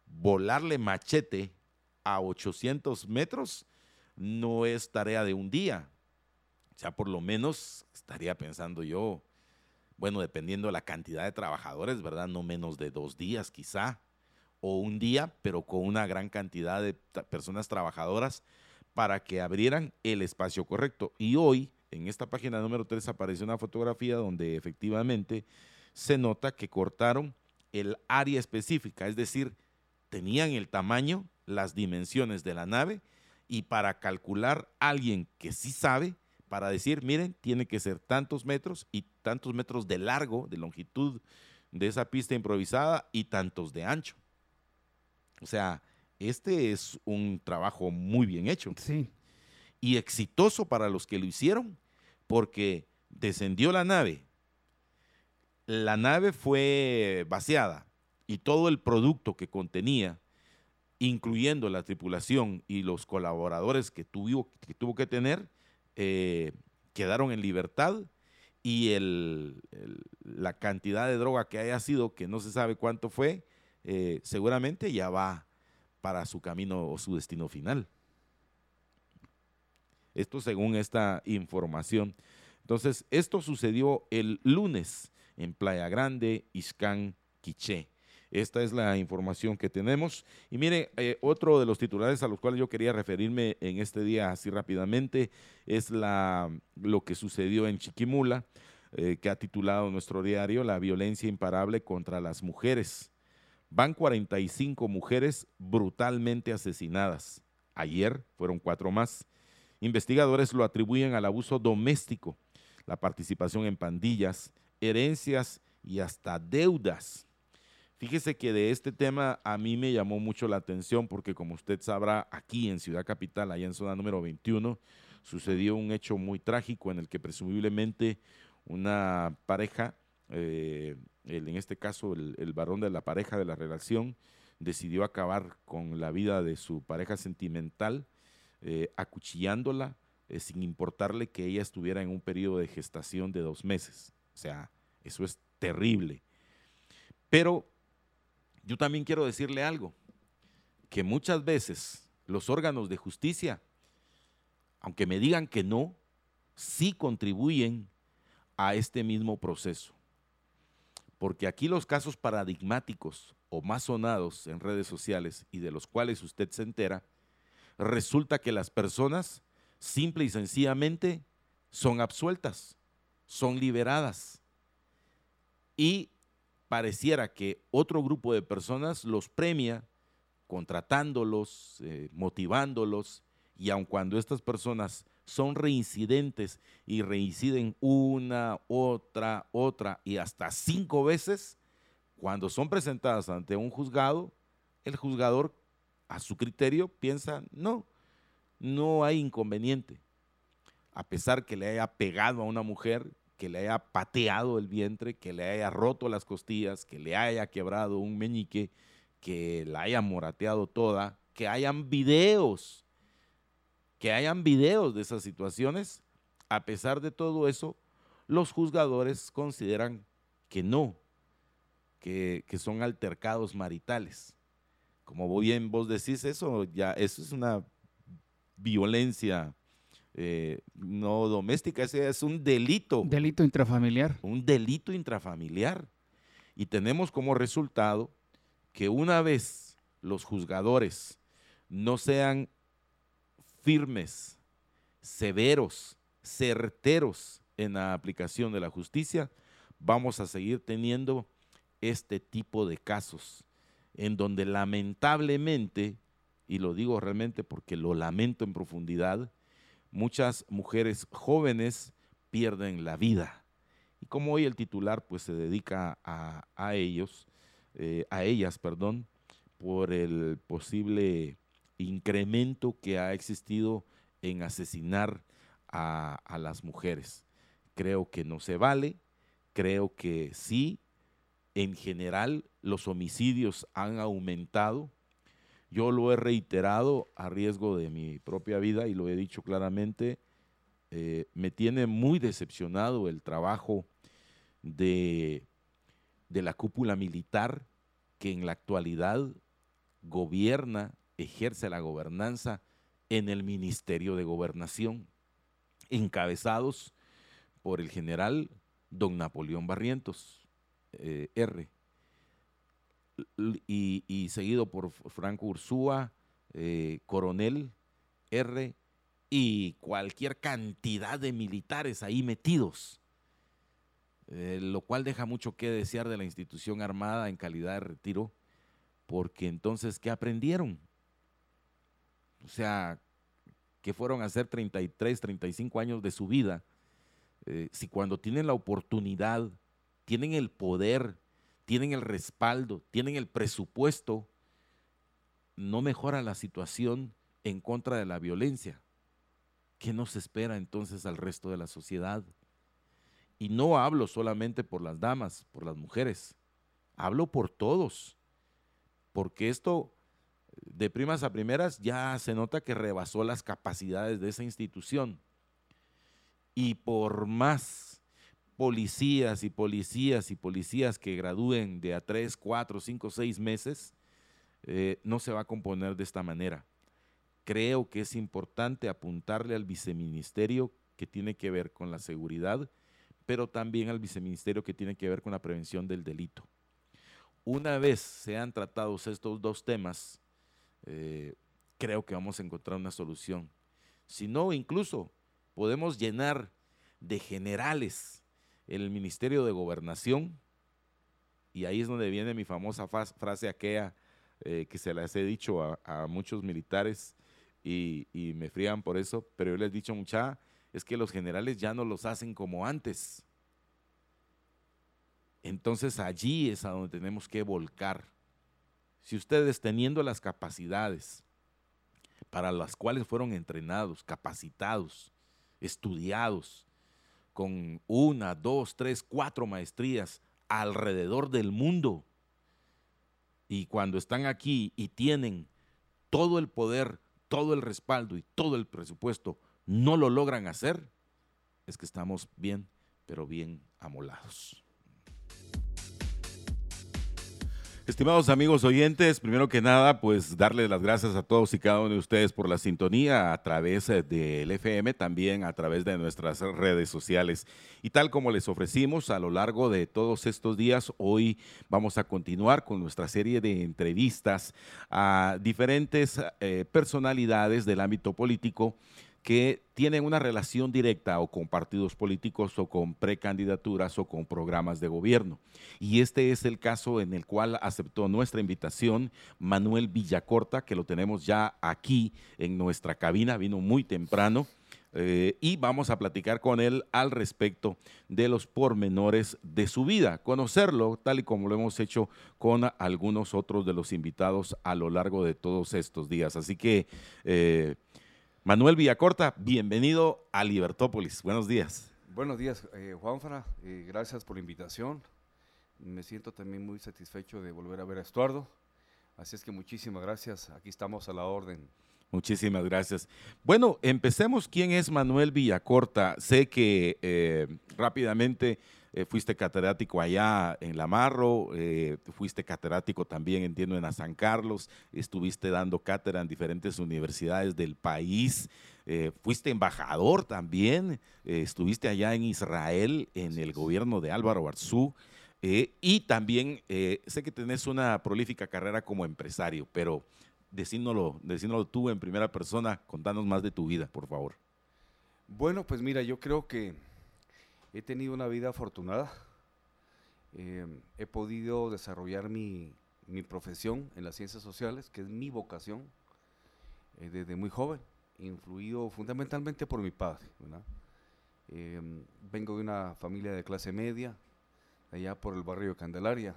volarle machete a 800 metros no es tarea de un día. O sea, por lo menos estaría pensando yo, bueno, dependiendo de la cantidad de trabajadores, ¿verdad? No menos de dos días quizá, o un día, pero con una gran cantidad de personas trabajadoras para que abrieran el espacio correcto. Y hoy, en esta página número 3, aparece una fotografía donde efectivamente se nota que cortaron el área específica, es decir, tenían el tamaño, las dimensiones de la nave y para calcular alguien que sí sabe, para decir, miren, tiene que ser tantos metros y tantos metros de largo, de longitud de esa pista improvisada y tantos de ancho. O sea, este es un trabajo muy bien hecho. Sí. Y exitoso para los que lo hicieron, porque descendió la nave, la nave fue vaciada, y todo el producto que contenía, incluyendo la tripulación y los colaboradores que tuvo que, tuvo que tener, eh, quedaron en libertad y el, la cantidad de droga que haya sido, que no se sabe cuánto fue, eh, seguramente ya va para su camino o su destino final. Esto según esta información. Entonces, esto sucedió el lunes en Playa Grande, Iscán, Quiché. Esta es la información que tenemos. Y mire, eh, otro de los titulares a los cuales yo quería referirme en este día así rápidamente es la, lo que sucedió en Chiquimula, eh, que ha titulado nuestro diario La violencia imparable contra las mujeres. Van 45 mujeres brutalmente asesinadas. Ayer fueron cuatro más. Investigadores lo atribuyen al abuso doméstico, la participación en pandillas, herencias y hasta deudas. Fíjese que de este tema a mí me llamó mucho la atención porque como usted sabrá, aquí en Ciudad Capital, allá en zona número 21, sucedió un hecho muy trágico en el que presumiblemente una pareja, eh, en este caso el, varón de la pareja de la relación, decidió acabar con la vida de su pareja sentimental, eh, acuchillándola eh, sin importarle que ella estuviera en un periodo de gestación de dos meses. O sea, eso es terrible. Pero yo también quiero decirle algo, que muchas veces los órganos de justicia, aunque me digan que no, sí contribuyen a este mismo proceso. Porque aquí los casos paradigmáticos o más sonados en redes sociales y de los cuales usted se entera, resulta que las personas simple y sencillamente son absueltas, son liberadas. Y pareciera que otro grupo de personas los premia contratándolos, eh, motivándolos, y aun cuando estas personas son reincidentes y reinciden una, otra, otra y hasta cinco veces, cuando son presentadas ante un juzgado, el juzgador a su criterio piensa, no, no hay inconveniente. A pesar que le haya pegado a una mujer, que le haya pateado el vientre, que le haya roto las costillas, que le haya quebrado un meñique, que la haya morateado toda, que hayan videos, que hayan videos de esas situaciones. A pesar de todo eso, los juzgadores consideran que no, que, que son altercados maritales. Como bien vos decís, eso ya eso es una violencia eh, no doméstica, ese es un delito. Delito intrafamiliar. Un delito intrafamiliar. Y tenemos como resultado que una vez los juzgadores no sean firmes, severos, certeros en la aplicación de la justicia, vamos a seguir teniendo este tipo de casos en donde lamentablemente, y lo digo realmente porque lo lamento en profundidad, muchas mujeres jóvenes pierden la vida. Y como hoy el titular pues se dedica a, ellos, eh, a ellas, perdón, por el posible incremento que ha existido en asesinar a, a las mujeres. Creo que no se vale, creo que sí, en general los homicidios han aumentado. Yo lo he reiterado a riesgo de mi propia vida y lo he dicho claramente, eh, me tiene muy decepcionado el trabajo de, de la cúpula militar que en la actualidad gobierna, ejerce la gobernanza en el Ministerio de Gobernación, encabezados por el general don Napoleón Barrientos, eh, R, y, seguido por Franco Ursúa, eh, Coronel R, y cualquier cantidad de militares ahí metidos, eh, lo cual deja mucho que desear de la institución armada en calidad de retiro, porque entonces, ¿qué aprendieron? O sea, que fueron a hacer 33, 35 años de su vida, si cuando tienen la oportunidad, tienen el poder, tienen el respaldo, tienen el presupuesto, no mejora la situación en contra de la violencia. ¿Qué nos espera entonces al resto de la sociedad? Y no hablo solamente por las damas, por las mujeres, hablo por todos, porque esto de primas a primeras ya se nota que rebasó las capacidades de esa institución. Y por más policías y policías y policías que gradúen de a tres, cuatro, cinco, seis meses, eh, no se va a componer de esta manera creo que es importante apuntarle al viceministerio que tiene que ver con la seguridad, pero también al viceministerio que tiene que ver con la prevención del delito. Una vez sean tratados estos dos temas, eh, creo que vamos a encontrar una solución. Si no, incluso podemos llenar de generales el Ministerio de Gobernación, y ahí es donde viene mi famosa frase aquella eh, que se las he dicho a muchos militares, y, me frían por eso, pero yo les he dicho mucha, es que los generales ya no los hacen como antes. Entonces allí es a donde tenemos que volcar. Si ustedes teniendo las capacidades para las cuales fueron entrenados, capacitados, estudiados, con una, dos, tres, cuatro maestrías alrededor del mundo, y cuando están aquí y tienen todo el poder todo el respaldo y todo el presupuesto no lo logran hacer, es que estamos bien, pero bien amolados. Estimados amigos oyentes, primero que nada, pues darles las gracias a todos y cada uno de ustedes por la sintonía a través eh, del FM, también a través de nuestras redes sociales. Y tal como les ofrecimos a lo largo de todos estos días, hoy vamos a continuar con nuestra serie de entrevistas a diferentes eh, personalidades del ámbito político que tienen una relación directa o con partidos políticos o con precandidaturas o con programas de gobierno. Y este es el caso en el cual aceptó nuestra invitación Manuel Villacorta, que lo tenemos ya aquí en nuestra cabina, vino muy temprano. Eh, y vamos a platicar con él al respecto de los pormenores de su vida, conocerlo tal y como lo hemos hecho con algunos otros de los invitados a lo largo de todos estos días. Así que eh, Manuel Villacorta, bienvenido a Libertópolis. Buenos días. Buenos días, eh, Juanfra. Eh, gracias por la invitación. Me siento también muy satisfecho de volver a ver a Estuardo. Así es que muchísimas gracias. Aquí estamos a la orden. Muchísimas gracias. Bueno, empecemos. ¿Quién es Manuel Villacorta? Sé que eh, rápidamente eh, fuiste catedrático allá en Lamarro, eh, fuiste catedrático también, entiendo, en San Carlos, estuviste dando cátedra en diferentes universidades del país, eh, fuiste embajador también, estuviste allá en Israel en el gobierno de Álvaro Arzú. Y también sé que tenés una prolífica carrera como empresario, pero decíndolo, decíndolo tú en primera persona, contanos más de tu vida, por favor. Bueno, pues mira, yo creo que he tenido una vida afortunada. Eh, he podido desarrollar mi, mi, profesión en las ciencias sociales, que es mi vocación, desde muy joven, influido fundamentalmente por mi padre. vengo de una familia de clase media, allá por el barrio de Candelaria.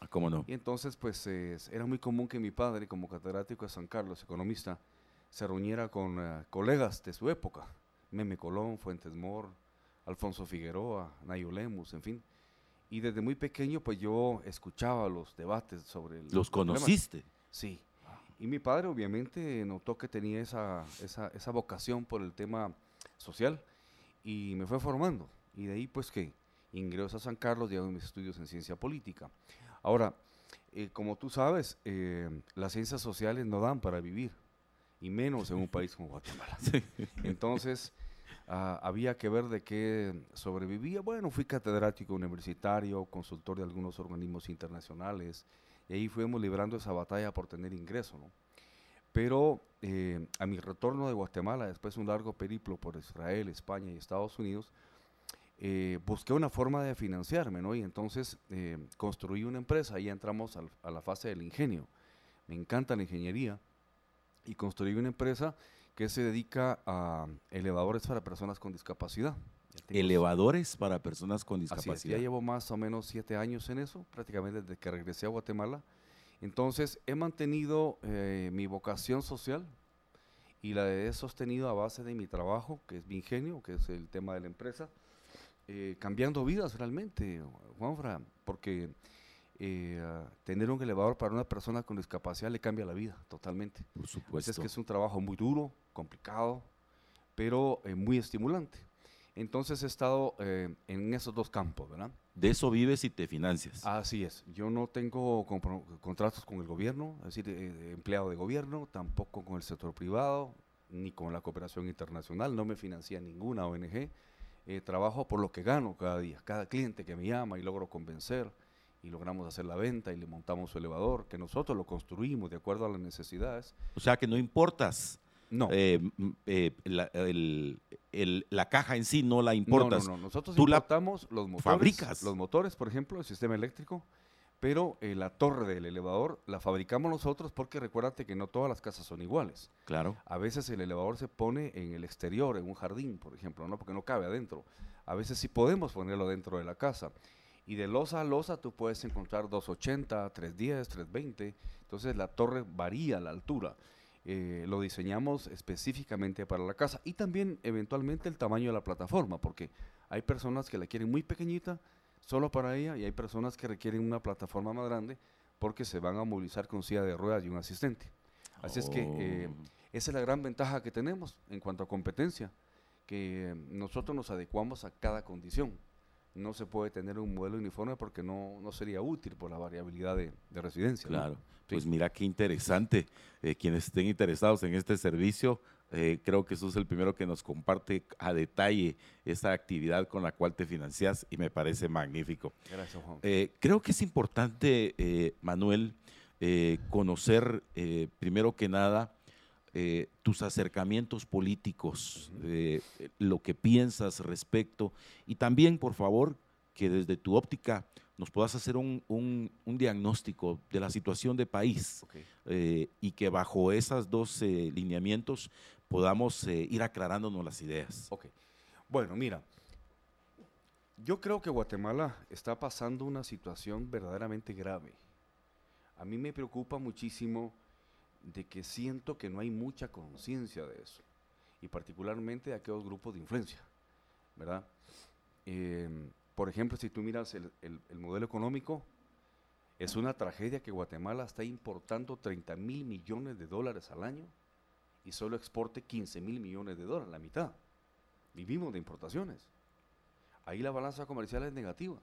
Ah, ¿Cómo no? Y entonces, pues, era muy común que mi padre, como catedrático de San Carlos, economista, se reuniera con eh, colegas de su época, Meme Colón, Fuentes Mor, Alfonso Figueroa, Nayo Lemus, en fin. Y desde muy pequeño, pues yo escuchaba los debates sobre... ¿Los conociste? Sí. Y mi padre obviamente notó que tenía esa, esa, esa vocación por el tema social y me fue formando. Y de ahí pues que ingreso a San Carlos y hago mis estudios en ciencia política. Ahora, eh, como tú sabes, eh, las ciencias sociales no dan para vivir, y menos en un país como Guatemala. [laughs] Entonces, ah, había que ver de qué sobrevivía. Bueno, fui catedrático universitario, consultor de algunos organismos internacionales, y ahí fuimos librando esa batalla por tener ingreso, ¿no? Pero eh, a mi retorno de Guatemala, después de un largo periplo por Israel, España y Estados Unidos, eh, busqué una forma de financiarme, ¿no? Y entonces eh, construí una empresa, ahí entramos a la fase del ingenio. Me encanta la ingeniería y construí una empresa que se dedica a elevadores para personas con discapacidad. Elevadores para personas con discapacidad. Así ya llevo más o menos siete años en eso, prácticamente desde que regresé a Guatemala. Entonces he mantenido eh, mi vocación social y la he sostenido a base de mi trabajo, que es mi ingenio, que es el tema de la empresa eh, cambiando vidas realmente, Juanfra, porque eh, tener un elevador para una persona con discapacidad le cambia la vida totalmente. Por supuesto. Es que es un trabajo muy duro, complicado, pero eh, muy estimulante. Entonces he estado en esos dos campos, ¿verdad? De eso vives y te financias. Así es. Yo no tengo contratos con el gobierno, es decir, empleado de gobierno, tampoco con el sector privado, ni con la cooperación internacional. No me financia ninguna ONG eh, trabajo por lo que gano cada día, cada cliente que me llama y logro convencer y logramos hacer la venta y le montamos su elevador, que nosotros lo construimos de acuerdo a las necesidades. O sea que no importas. No. Eh, eh, la, la, caja en sí no la importas. No, no, no. Nosotros importamos los motores. Fabricas. Los motores, por ejemplo, el sistema eléctrico, pero eh, la torre del elevador la fabricamos nosotros porque recuérdate que no todas las casas son iguales. Claro. A veces el elevador se pone en el exterior, en un jardín, por ejemplo, no porque no cabe adentro. A veces sí podemos ponerlo dentro de la casa. Y de losa a losa tú puedes encontrar 280, 310, 320. Entonces la torre varía la altura. Eh, lo diseñamos específicamente para la casa y también eventualmente el tamaño de la plataforma, porque hay personas que la quieren muy pequeñita solo para ella y hay personas que requieren una plataforma más grande porque se van a movilizar con silla de ruedas y un asistente. Así es que eh, oh. esa es la gran ventaja que tenemos en cuanto a competencia, que nosotros nos adecuamos a cada condición. No se puede tener un modelo uniforme porque no, no sería útil por la variabilidad de, residencia. Claro, pues mira qué interesante. Eh, quienes estén interesados en este servicio, eh, creo que eso es el primero que nos comparte a detalle esa actividad con la cual te financias y me parece magnífico. Gracias, Juan. Eh, creo que es importante, eh, Manuel, conocer primero que nada tus acercamientos políticos, lo que piensas respecto y también, por favor, que desde tu óptica nos puedas hacer un, diagnóstico de la situación de país y que bajo esos dos lineamientos podamos eh, ir aclarándonos las ideas. Ok. Bueno, mira, yo creo que Guatemala está pasando una situación verdaderamente grave. A mí me preocupa muchísimo de que siento que no hay mucha conciencia de eso, y particularmente de aquellos grupos de influencia, ¿verdad? Em, por ejemplo, si tú miras el, el, modelo económico, es una tragedia que Guatemala está importando 30 mil millones de dólares al año y solo exporte 15 mil millones de dólares, la mitad. Vivimos de importaciones. Ahí la balanza comercial es negativa.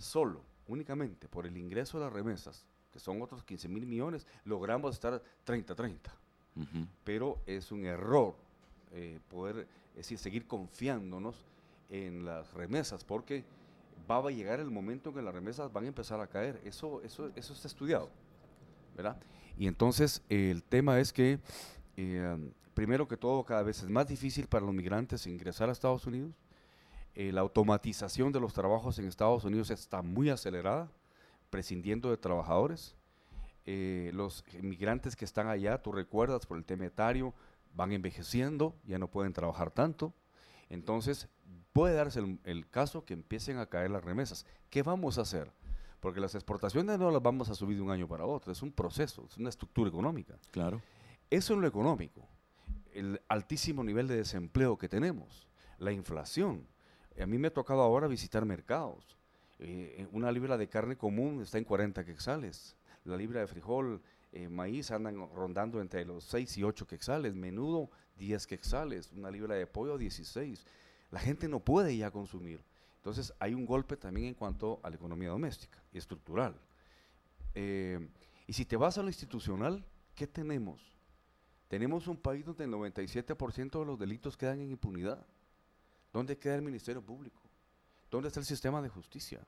Solo, únicamente por el ingreso de las remesas, que son otros 15 mil millones, logramos estar 30-30. Pero es un error eh, poder, es decir, seguir confiándonos en las remesas, porque va a llegar el momento en que las remesas van a empezar a caer. Eso, eso, eso está estudiado, ¿verdad? Y entonces el tema es que, eh, primero que todo, cada vez es más difícil para los migrantes ingresar a Estados Unidos. Eh, la automatización de los trabajos en Estados Unidos está muy acelerada, prescindiendo de trabajadores. Eh, los migrantes que están allá, tú recuerdas por el tema etario, van envejeciendo, ya no pueden trabajar tanto. Entonces, puede darse el, el, caso que empiecen a caer las remesas. ¿Qué vamos a hacer? Porque las exportaciones no las vamos a subir de un año para otro, es un proceso, es una estructura económica. Claro. Eso en lo económico, el altísimo nivel de desempleo que tenemos, la inflación. A mí me ha tocado ahora visitar mercados. Eh, una libra de carne común está en 40 quexales. La libra de frijol, eh, maíz andan rondando entre los 6 y 8 quexales. Menudo, 10 quexales. Una libra de pollo, 16. La gente no puede ya consumir. Entonces hay un golpe también en cuanto a la economía doméstica y estructural. Eh, y si te vas a lo institucional, ¿qué tenemos? Tenemos un país donde el 97% de los delitos quedan en impunidad. ¿Dónde queda el Ministerio Público? ¿Dónde está el sistema de justicia?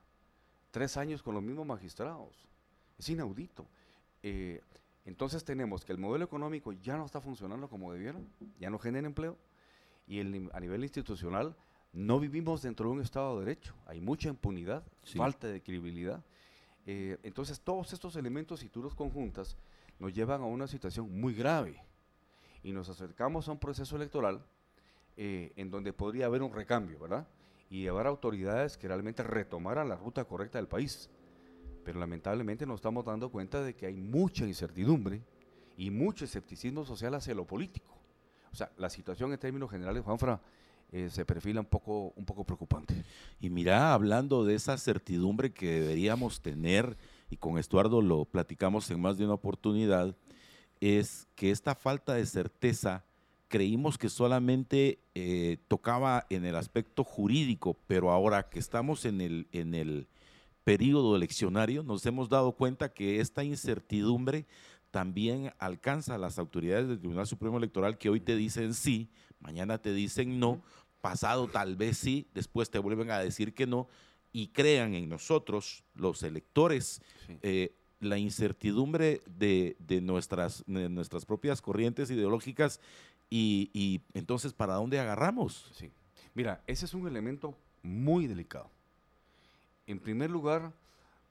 Tres años con los mismos magistrados. Es inaudito. Eh, entonces tenemos que el modelo económico ya no está funcionando como debiera, ya no genera empleo, y el, a nivel institucional no vivimos dentro de un Estado de Derecho. Hay mucha impunidad, sí. falta de credibilidad. Eh, entonces todos estos elementos, si tú los conjuntas, nos llevan a una situación muy grave. Y nos acercamos a un proceso electoral eh, en donde podría haber un recambio, ¿verdad? Y llevar autoridades que realmente retomaran la ruta correcta del país. Pero lamentablemente nos estamos dando cuenta de que hay mucha incertidumbre y mucho escepticismo social hacia lo político. O sea, la situación en términos generales, Juanfra, eh, se perfila un poco, un poco preocupante. Y mira, hablando de esa certidumbre que deberíamos tener, y con Estuardo lo platicamos en más de una oportunidad, es que esta falta de certeza creímos que solamente eh, tocaba en el aspecto jurídico, pero ahora que estamos en el, en el periodo eleccionario, nos hemos dado cuenta que esta incertidumbre también alcanza a las autoridades del Tribunal Supremo Electoral que hoy te dicen sí, mañana te dicen no, pasado tal vez sí, después te vuelven a decir que no, y crean en nosotros, los electores, sí. eh, la incertidumbre de, de, nuestras, de, nuestras, propias corrientes ideológicas y, y, entonces, ¿para dónde agarramos? Sí. Mira, ese es un elemento muy delicado. En primer lugar,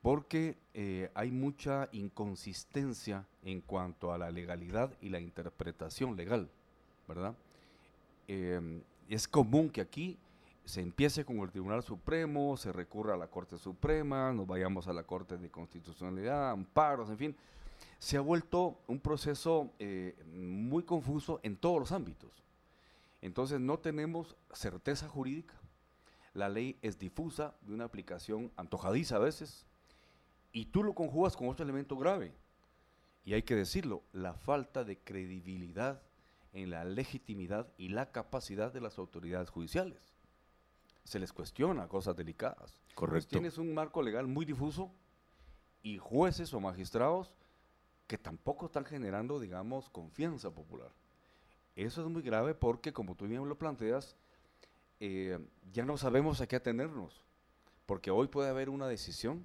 porque eh, hay mucha inconsistencia en cuanto a la legalidad y la interpretación legal, ¿verdad? Eh, es común que aquí se empiece con el Tribunal Supremo, se recurra a la Corte Suprema, nos vayamos a la Corte de Constitucionalidad, amparos, en fin. Se ha vuelto un proceso eh, muy confuso en todos los ámbitos. Entonces no tenemos certeza jurídica, la ley es difusa, de una aplicación antojadiza a veces, y tú lo conjugas con otro elemento grave, y hay que decirlo, la falta de credibilidad en la legitimidad y la capacidad de las autoridades judiciales. Se les cuestiona cosas delicadas. Correcto. tienes un marco legal muy difuso y jueces o magistrados que tampoco están generando, digamos, confianza popular. Eso es muy grave porque, como tú bien lo planteas, eh, ya no sabemos a qué atenernos, porque hoy puede haber una decisión,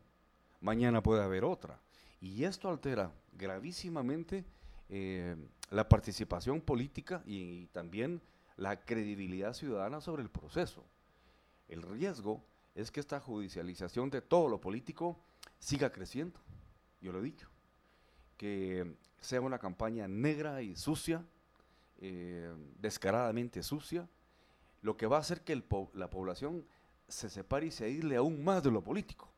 mañana puede haber otra. Y esto altera gravísimamente eh, la participación política y, también la credibilidad ciudadana sobre el proceso. El riesgo es que esta judicialización de todo lo político siga creciendo, yo lo he dicho, que sea una campaña negra y sucia, eh, descaradamente sucia, lo que va a hacer que la población se separe y se aísle aún más de lo político.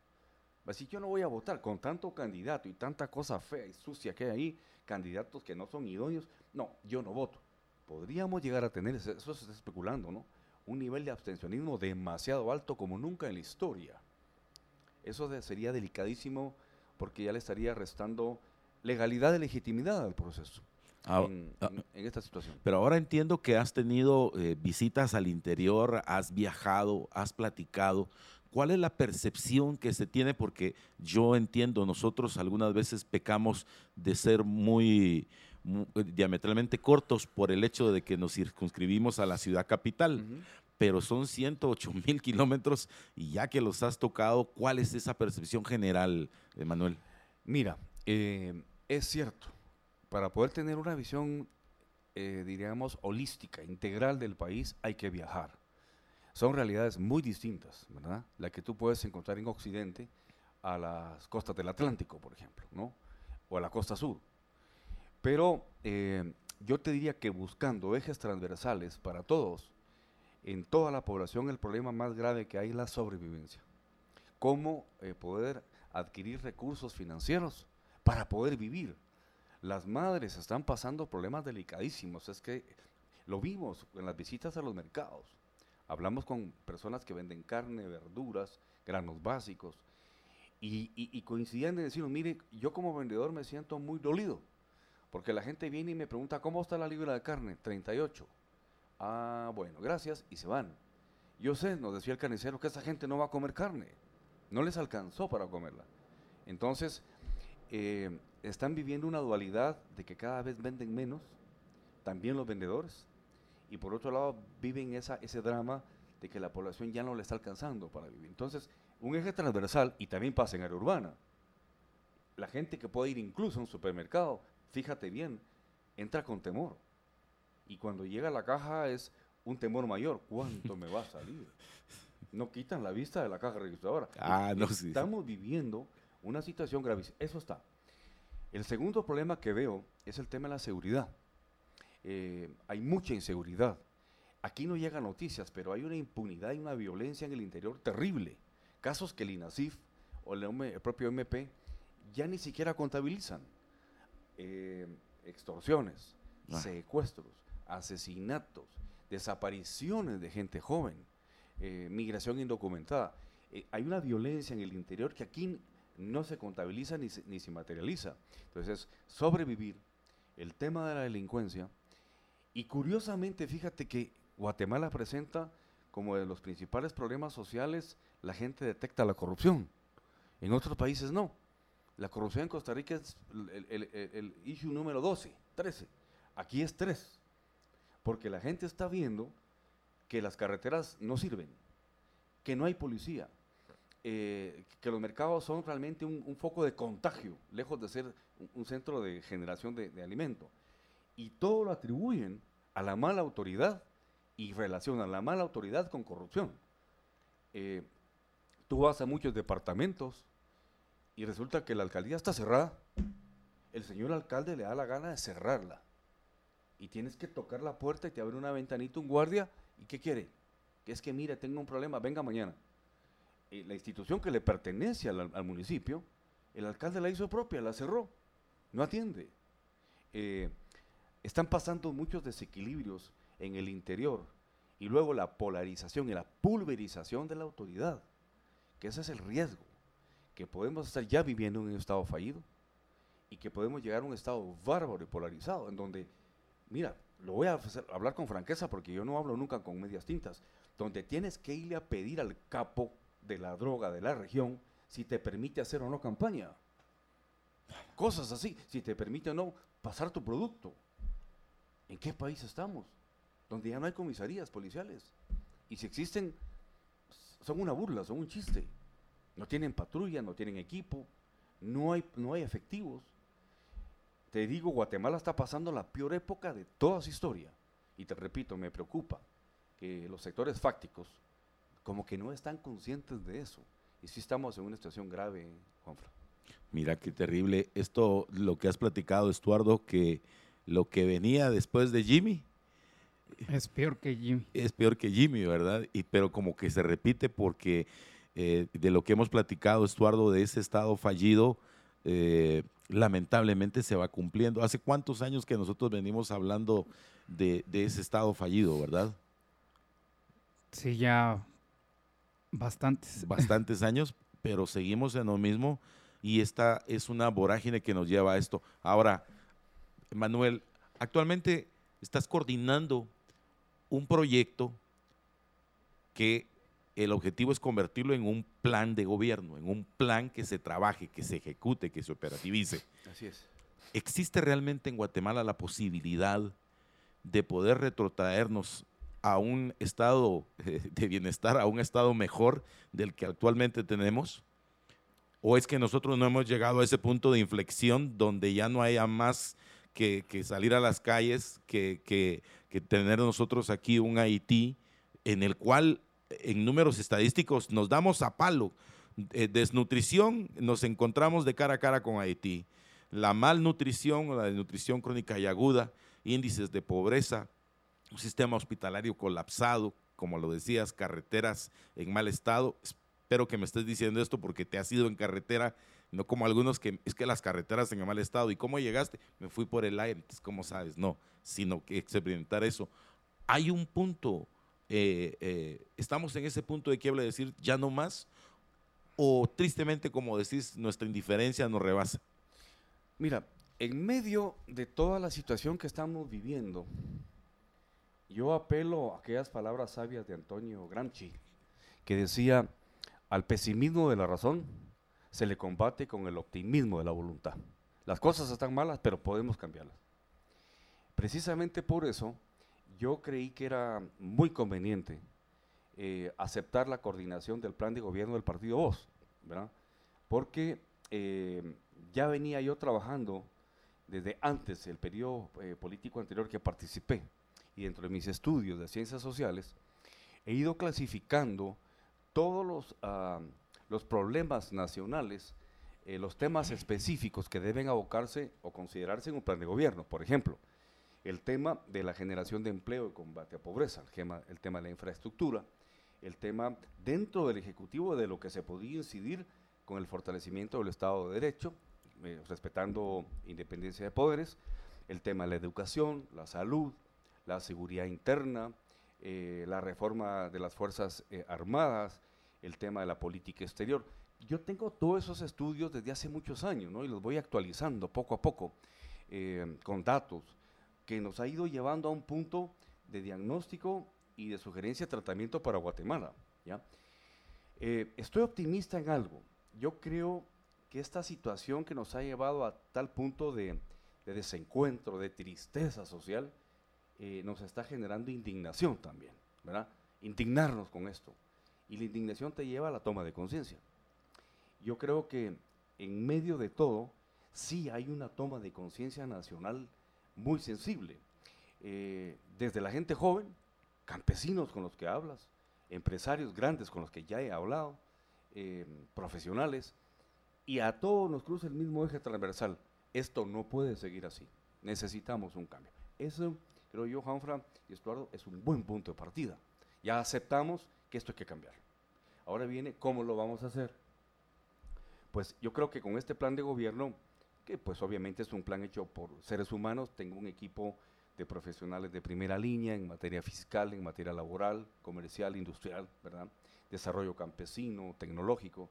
Así yo no voy a votar con tanto candidato y tanta cosa fea y sucia que hay ahí, candidatos que no son idóneos, no, yo no voto. Podríamos llegar a tener, eso se está especulando, ¿no? Un nivel de abstencionismo demasiado alto como nunca en la historia. Eso de, sería delicadísimo porque ya le estaría restando legalidad y legitimidad al proceso. Ah, en, ah, en, en, esta situación. Pero ahora entiendo que has tenido eh, visitas al interior, has viajado, has platicado. ¿Cuál es la percepción que se tiene? Porque yo entiendo, nosotros algunas veces pecamos de ser muy, muy diametralmente cortos por el hecho de que nos circunscribimos a la ciudad capital. Uh -huh. pero son 108 [laughs] mil kilómetros y ya que los has tocado, ¿cuál es esa percepción general, Manuel? Mira, eh, es cierto, para poder tener una visión, eh, diríamos, holística, integral del país, hay que viajar. Son realidades muy distintas, ¿verdad? La que tú puedes encontrar en Occidente a las costas del Atlántico, por ejemplo, ¿no? O a la costa sur. Pero eh, yo te diría que buscando ejes transversales para todos, en toda la población el problema más grave que hay es la sobrevivencia. Cómo eh, poder adquirir recursos financieros para poder vivir. Las madres están pasando problemas delicadísimos. Es que lo vimos en las visitas a los mercados. Hablamos con personas que venden carne, verduras, granos básicos. Y, y, coincidían en decirnos, mire, yo como vendedor me siento muy dolido. Porque la gente viene y me pregunta, ¿cómo está la libra de carne? 38. Ah, bueno, gracias, y se van. Yo sé, nos decía el carnicero, que esa gente no va a comer carne. No les alcanzó para comerla. Entonces, eh, están viviendo una dualidad de que cada vez venden menos, también los vendedores, y por otro lado viven esa, ese drama de que la población ya no le está alcanzando para vivir. Entonces, un eje transversal, y también pasa en área urbana, la gente que puede ir incluso a un supermercado, fíjate bien, entra con temor y cuando llega a la caja es un temor mayor. ¿Cuánto me va a salir? No quitan la vista de la caja registradora. [laughs] Ah, no, sí. Estamos viviendo una situación gravísima. Eso está. El segundo problema que veo es el tema de la seguridad. Eh, hay mucha inseguridad. Aquí no llegan noticias, pero hay una impunidad y una violencia en el interior terrible. Casos que el INASIF o el, propio MP ya ni siquiera contabilizan. Eh, extorsiones, ah. secuestros, asesinatos, desapariciones de gente joven, eh, migración indocumentada. Eh, hay una violencia en el interior que aquí no se contabiliza ni se, ni se materializa. Entonces, sobrevivir, el tema de la delincuencia, y curiosamente, fíjate que Guatemala presenta como de los principales problemas sociales, la gente detecta la corrupción. En otros países no. La corrupción en Costa Rica es el, el, issue número 12, 13. Aquí es 3 porque la gente está viendo que las carreteras no sirven, que no hay policía, eh, que los mercados son realmente un, foco de contagio, lejos de ser un, centro de generación de, alimento. Y todo lo atribuyen a la mala autoridad y relacionan la mala autoridad con corrupción. Eh, tú vas a muchos departamentos y resulta que la alcaldía está cerrada. El señor alcalde le da la gana de cerrarla y tienes que tocar la puerta y te abre una ventanita un guardia y ¿qué quiere? Que es que mire, tengo un problema, venga mañana. Eh, la institución que le pertenece al, municipio, el alcalde la hizo propia, la cerró, no atiende. Eh, están pasando muchos desequilibrios en el interior y luego la polarización y la pulverización de la autoridad, que ese es el riesgo, que podemos estar ya viviendo en un estado fallido y que podemos llegar a un estado bárbaro y polarizado, en donde mira, lo voy a hablar con franqueza porque yo no hablo nunca con medias tintas, donde tienes que irle a pedir al capo de la droga de la región si te permite hacer o no campaña. Cosas así, si te permite o no pasar tu producto. ¿En qué país estamos? Donde ya no hay comisarías policiales. Y si existen, son una burla, son un chiste. No tienen patrulla, no tienen equipo, no hay, no hay efectivos. Te digo, Guatemala está pasando la peor época de toda su historia. Y te repito, me preocupa que los sectores fácticos como que no están conscientes de eso. Y sí estamos en una situación grave, Juanfra. Mira qué terrible. Esto, lo que has platicado, Estuardo, que lo que venía después de Jimmy. Es peor que Jimmy. Es peor que Jimmy, ¿verdad? Y, pero como que se repite porque eh, de lo que hemos platicado, Estuardo, de ese estado fallido, eh, lamentablemente se va cumpliendo. ¿Hace cuántos años que nosotros venimos hablando de, ese estado fallido, verdad? Sí, ya bastantes. Bastantes [laughs] años, pero seguimos en lo mismo y esta es una vorágine que nos lleva a esto. Ahora, Manuel, actualmente estás coordinando un proyecto que el objetivo es convertirlo en un plan de gobierno, en un plan que se trabaje, que se ejecute, que se operativice. Así es. ¿Existe realmente en Guatemala la posibilidad de poder retrotraernos a un estado [laughs] de bienestar, a un estado mejor del que actualmente tenemos? ¿O es que nosotros no hemos llegado a ese punto de inflexión donde ya no haya más que, salir a las calles, que, que, tener nosotros aquí un Haití en el cual en números estadísticos nos damos a palo? Eh, desnutrición, nos encontramos de cara a cara con Haití. La malnutrición o la desnutrición crónica y aguda, índices de pobreza, un sistema hospitalario colapsado, como lo decías, carreteras en mal estado. Espero que me estés diciendo esto porque te has ido en carretera, no como algunos que es que las carreteras en mal estado. ¿Y cómo llegaste? Me fui por el aire, ¿cómo sabes? No, sino que experimentar eso. Hay un punto, eh, eh, estamos en ese punto de quiebra de decir ya no más, o tristemente, como decís, nuestra indiferencia nos rebasa. Mira, en medio de toda la situación que estamos viviendo, yo apelo a aquellas palabras sabias de Antonio Gramsci, que decía, al pesimismo de la razón se le combate con el optimismo de la voluntad. Las cosas están malas, pero podemos cambiarlas. Precisamente por eso, yo creí que era muy conveniente eh, aceptar la coordinación del plan de gobierno del partido Voz, ¿verdad? Porque eh, ya venía yo trabajando desde antes, el periodo eh, político anterior que participé, y dentro de mis estudios de ciencias sociales, he ido clasificando todos los, ah, los problemas nacionales, eh, los temas específicos que deben abocarse o considerarse en un plan de gobierno. Por ejemplo, el tema de la generación de empleo y combate a pobreza, el tema, el tema de la infraestructura, el tema dentro del Ejecutivo de lo que se podía incidir con el fortalecimiento del Estado de Derecho, eh, respetando independencia de poderes, el tema de la educación, la salud, la seguridad interna, eh, la reforma de las Fuerzas eh, Armadas, el tema de la política exterior. Yo tengo todos esos estudios desde hace muchos años, ¿no? Y los voy actualizando poco a poco con datos que nos ha ido llevando a un punto de diagnóstico y de sugerencia de tratamiento para Guatemala, ¿ya? estoy optimista en algo. Yo creo que esta situación que nos ha llevado a tal punto de, desencuentro, de tristeza social, eh, nos está generando indignación también, ¿verdad? Indignarnos con esto. Y la indignación te lleva a la toma de conciencia. Yo creo que en medio de todo, sí hay una toma de conciencia nacional muy sensible. Eh, desde la gente joven, campesinos con los que hablas, empresarios grandes con los que ya he hablado, eh, profesionales, y a todos nos cruza el mismo eje transversal. Esto no puede seguir así. Necesitamos un cambio. Eso, creo yo, Juanfran y Estuardo, es un buen punto de partida. Ya aceptamos que esto hay que cambiar. Ahora viene cómo lo vamos a hacer. Pues yo creo que con este plan de gobierno, que pues obviamente es un plan hecho por seres humanos, tengo un equipo de profesionales de primera línea en materia fiscal, en materia laboral, comercial, industrial, ¿verdad? Desarrollo campesino, tecnológico.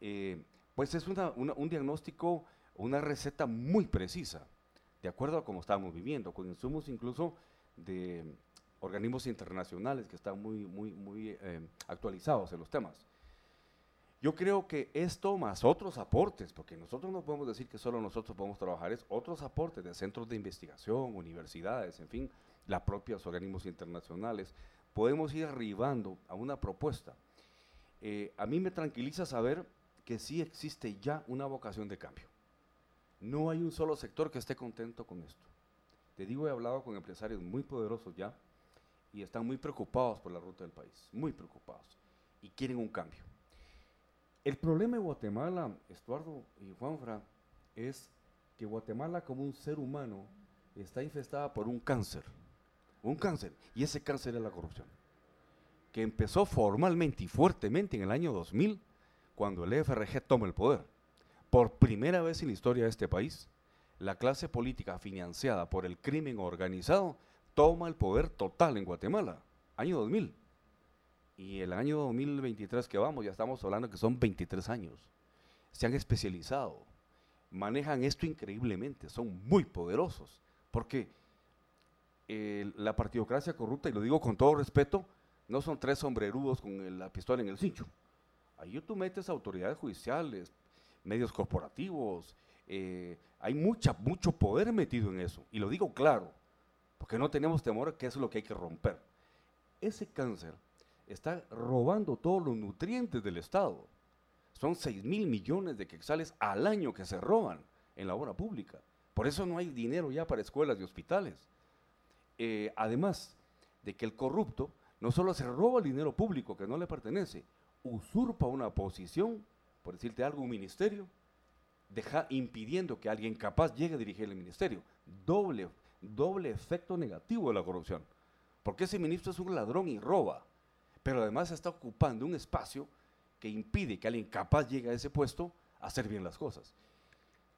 Eh, pues es un diagnóstico, una receta muy precisa, de acuerdo a cómo estamos viviendo, con insumos incluso de organismos internacionales que están muy, muy, muy eh, actualizados en los temas. Yo creo que esto más otros aportes, porque nosotros no podemos decir que solo nosotros podemos trabajar, es otros aportes de centros de investigación, universidades, en fin, las propias organismos internacionales, podemos ir arribando a una propuesta. Eh, a mí me tranquiliza saber que sí existe ya una vocación de cambio. No hay un solo sector que esté contento con esto. Te digo, he hablado con empresarios muy poderosos ya y están muy preocupados por la ruta del país, muy preocupados, y quieren un cambio. El problema de Guatemala, Estuardo y Juanfra, es que Guatemala como un ser humano está infestada por un cáncer, un cáncer, y ese cáncer es la corrupción, que empezó formalmente y fuertemente en el año 2000 cuando el EFRG toma el poder. Por primera vez en la historia de este país, la clase política financiada por el crimen organizado toma el poder total en Guatemala, año 2000. Y el año 2023 que vamos, ya estamos hablando que son 23 años. Se han especializado, manejan esto increíblemente, son muy poderosos, porque eh, la partidocracia corrupta, y lo digo con todo respeto, no son tres sombrerudos con la pistola en el cincho. Ahí tú metes autoridades judiciales, medios corporativos, eh, hay mucha, mucho poder metido en eso. Y lo digo claro, porque no tenemos temor que eso es lo que hay que romper. ese cáncer está robando todos los nutrientes del Estado. Son 6 mil millones de quetzales al año que se roban en la obra pública. Por eso no hay dinero ya para escuelas y hospitales. Eh, además de que el corrupto no solo se roba el dinero público que no le pertenece, usurpa una posición, por decirte algo, un ministerio, deja, impidiendo que alguien capaz llegue a dirigir el ministerio. Doble, doble efecto negativo de la corrupción. Porque ese ministro es un ladrón y roba, pero además está ocupando un espacio que impide que alguien capaz llegue a ese puesto a hacer bien las cosas.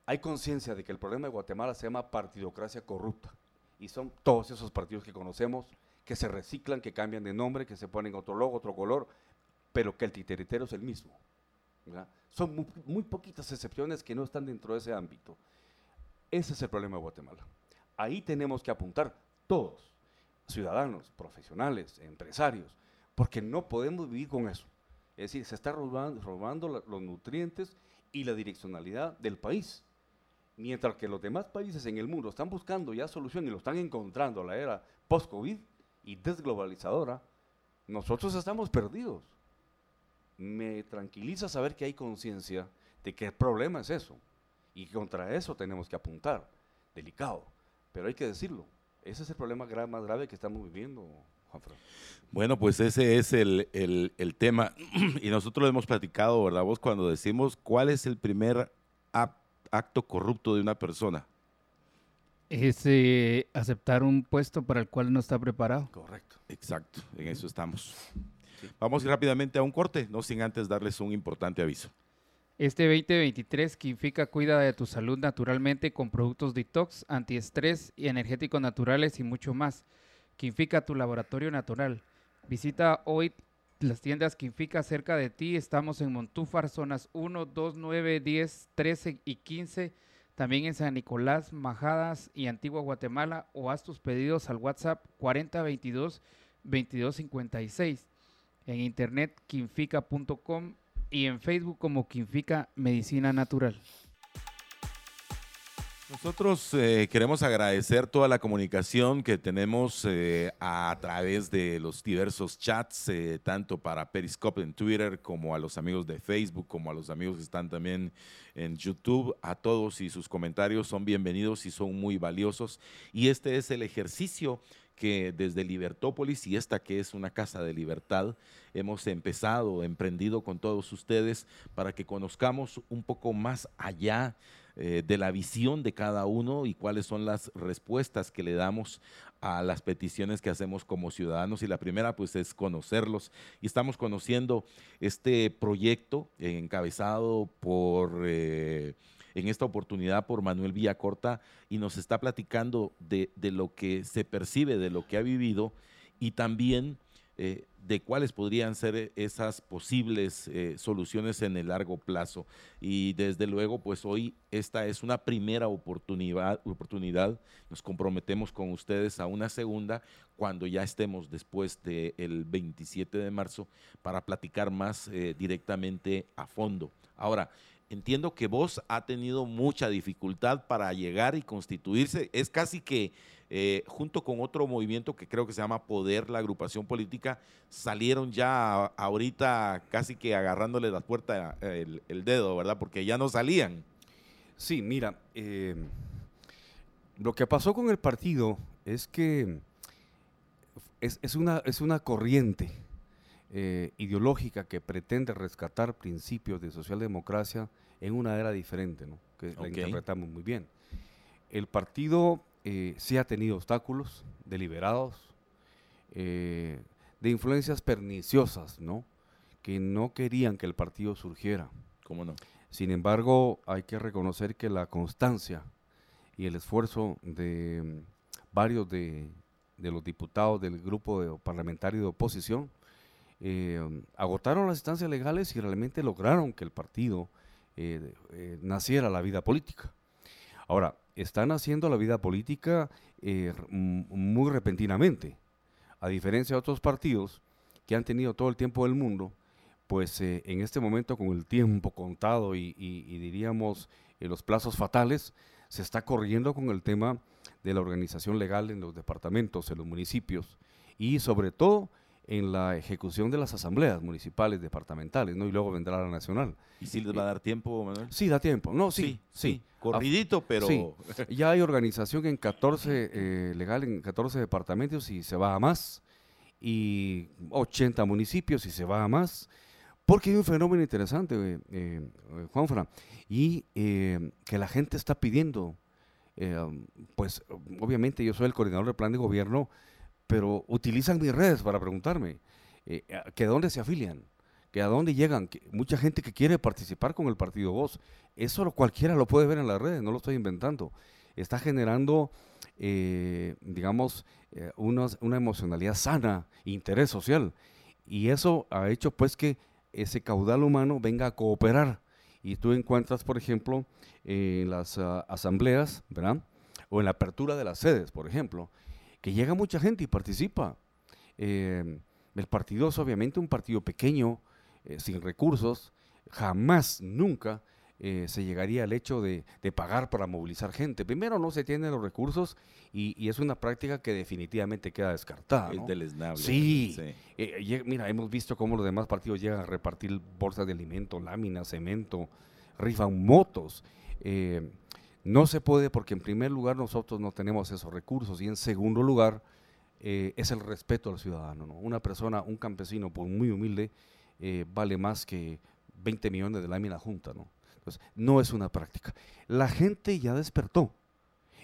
Hay conciencia de que el problema de Guatemala se llama partidocracia corrupta. Y son todos esos partidos que conocemos, que se reciclan, que cambian de nombre, que se ponen otro logo, otro color, pero que el titeritero es el mismo. Son muy, muy, poquitas excepciones que no están dentro de ese ámbito. Ese es el problema de Guatemala. Ahí tenemos que apuntar todos, ciudadanos, profesionales, empresarios, porque no podemos vivir con eso. Es decir, se está robando, los nutrientes y la direccionalidad del país. Mientras que los demás países en el mundo están buscando ya solución y lo están encontrando la era post-COVID y desglobalizadora, nosotros estamos perdidos. Me tranquiliza saber que hay conciencia de que el problema es eso y contra eso tenemos que apuntar. Delicado, pero hay que decirlo. Ese es el problema más grave que estamos viviendo, bueno, pues ese es el, tema [clears throat] y nosotros lo hemos platicado, ¿verdad? Vos cuando decimos cuál es el primer acto corrupto de una persona. Es eh, aceptar un puesto para el cual no está preparado. Correcto. Exacto, en eso estamos. Vamos rápidamente a un corte, no sin antes darles un importante aviso. Este 2023, Quinfica cuida de tu salud naturalmente con productos detox, antiestrés y energéticos naturales y mucho más. Quinfica, tu laboratorio natural. Visita hoy las tiendas Quinfica cerca de ti. Estamos en Montúfar, zonas 1, 2, 9, 10, 13 y 15. También en San Nicolás, Majadas y Antigua Guatemala. O haz tus pedidos al WhatsApp 4022 2256. En internet quinfica.com y en Facebook como Quinfica Medicina Natural. Nosotros eh, queremos agradecer toda la comunicación que tenemos eh, a través de los diversos chats, eh, tanto para Periscope en Twitter, como a los amigos de Facebook, como a los amigos que están también en YouTube. A todos y sus comentarios son bienvenidos y son muy valiosos. Y este es el ejercicio que desde Libertópolis y esta que es una casa de libertad, hemos empezado, emprendido con todos ustedes para que conozcamos un poco más allá eh, de la visión de cada uno y cuáles son las respuestas que le damos a las peticiones que hacemos como ciudadanos. Y la primera, pues, es conocerlos. Y estamos conociendo este proyecto encabezado por... Eh, en esta oportunidad por Manuel Villacorta y nos está platicando de, de, lo que se percibe, de lo que ha vivido y también eh, de cuáles podrían ser esas posibles eh, soluciones en el largo plazo. Y desde luego, pues hoy esta es una primera oportunidad, oportunidad. nos comprometemos con ustedes a una segunda cuando ya estemos después del 27 de marzo para platicar más eh, directamente a fondo. Ahora, entiendo que vos ha tenido mucha dificultad para llegar y constituirse. Es casi que eh, junto con otro movimiento que creo que se llama Poder, la agrupación política, salieron ya ahorita casi que agarrándole la puerta el, dedo, ¿verdad? Porque ya no salían. Sí, mira, eh, lo que pasó con el partido es que es, una, es una corriente eh, ideológica que pretende rescatar principios de socialdemocracia en una era diferente, ¿no? que la interpretamos muy bien. El partido eh, sí ha tenido obstáculos deliberados, eh, de influencias perniciosas, ¿no? que no querían que el partido surgiera. ¿Cómo no? Sin embargo, hay que reconocer que la constancia y el esfuerzo de mm, varios de, de, los diputados del grupo parlamentario de oposición eh, agotaron las instancias legales y realmente lograron que el partido eh, eh, naciera la vida política. Ahora, están haciendo la vida política muy repentinamente, a diferencia de otros partidos que han tenido todo el tiempo del mundo, pues en este momento con el tiempo contado y diríamos los plazos fatales, se está corriendo con el tema de la organización legal en los departamentos, en los municipios y sobre todo en la ejecución de las asambleas municipales, departamentales, ¿no? Y luego vendrá la nacional. ¿Y si les va a dar tiempo, Manuel? Sí, da tiempo. No, sí, sí. Corridito, pero... Sí. [laughs] Ya hay organización en 14, eh, legal en 14 departamentos y se va a más. Y 80 municipios y se va a más. Porque hay un fenómeno interesante, eh, eh, Juanfra, y que la gente está pidiendo, pues obviamente yo soy el coordinador del plan de gobierno, pero utilizan mis redes para preguntarme eh, que dónde se afilian, que a dónde llegan, que mucha gente que quiere participar con el partido Voz. Eso cualquiera lo puede ver en las redes, no lo estoy inventando. Está generando, eh, digamos, eh, una, emocionalidad sana, interés social. Y eso ha hecho pues que ese caudal humano venga a cooperar. Y tú encuentras, por ejemplo, en las ah, asambleas, ¿verdad? O en la apertura de las sedes, por ejemplo, que llega mucha gente y participa. Eh, el partido es obviamente un partido pequeño, eh, sin recursos, jamás, nunca eh, se llegaría al hecho de, pagar para movilizar gente. Primero no se tienen los recursos y, es una práctica que definitivamente queda descartada. Es deleznable. Sí. mira, hemos visto cómo los demás partidos llegan a repartir bolsas de alimento, láminas, cemento, rifan motos. No se puede porque en primer lugar nosotros no tenemos esos recursos y en segundo lugar eh, es el respeto al ciudadano. Una persona, un campesino, por muy humilde, eh, vale más que 20 millones de lámina junta. ¿no? Entonces, no es una práctica. La gente ya despertó.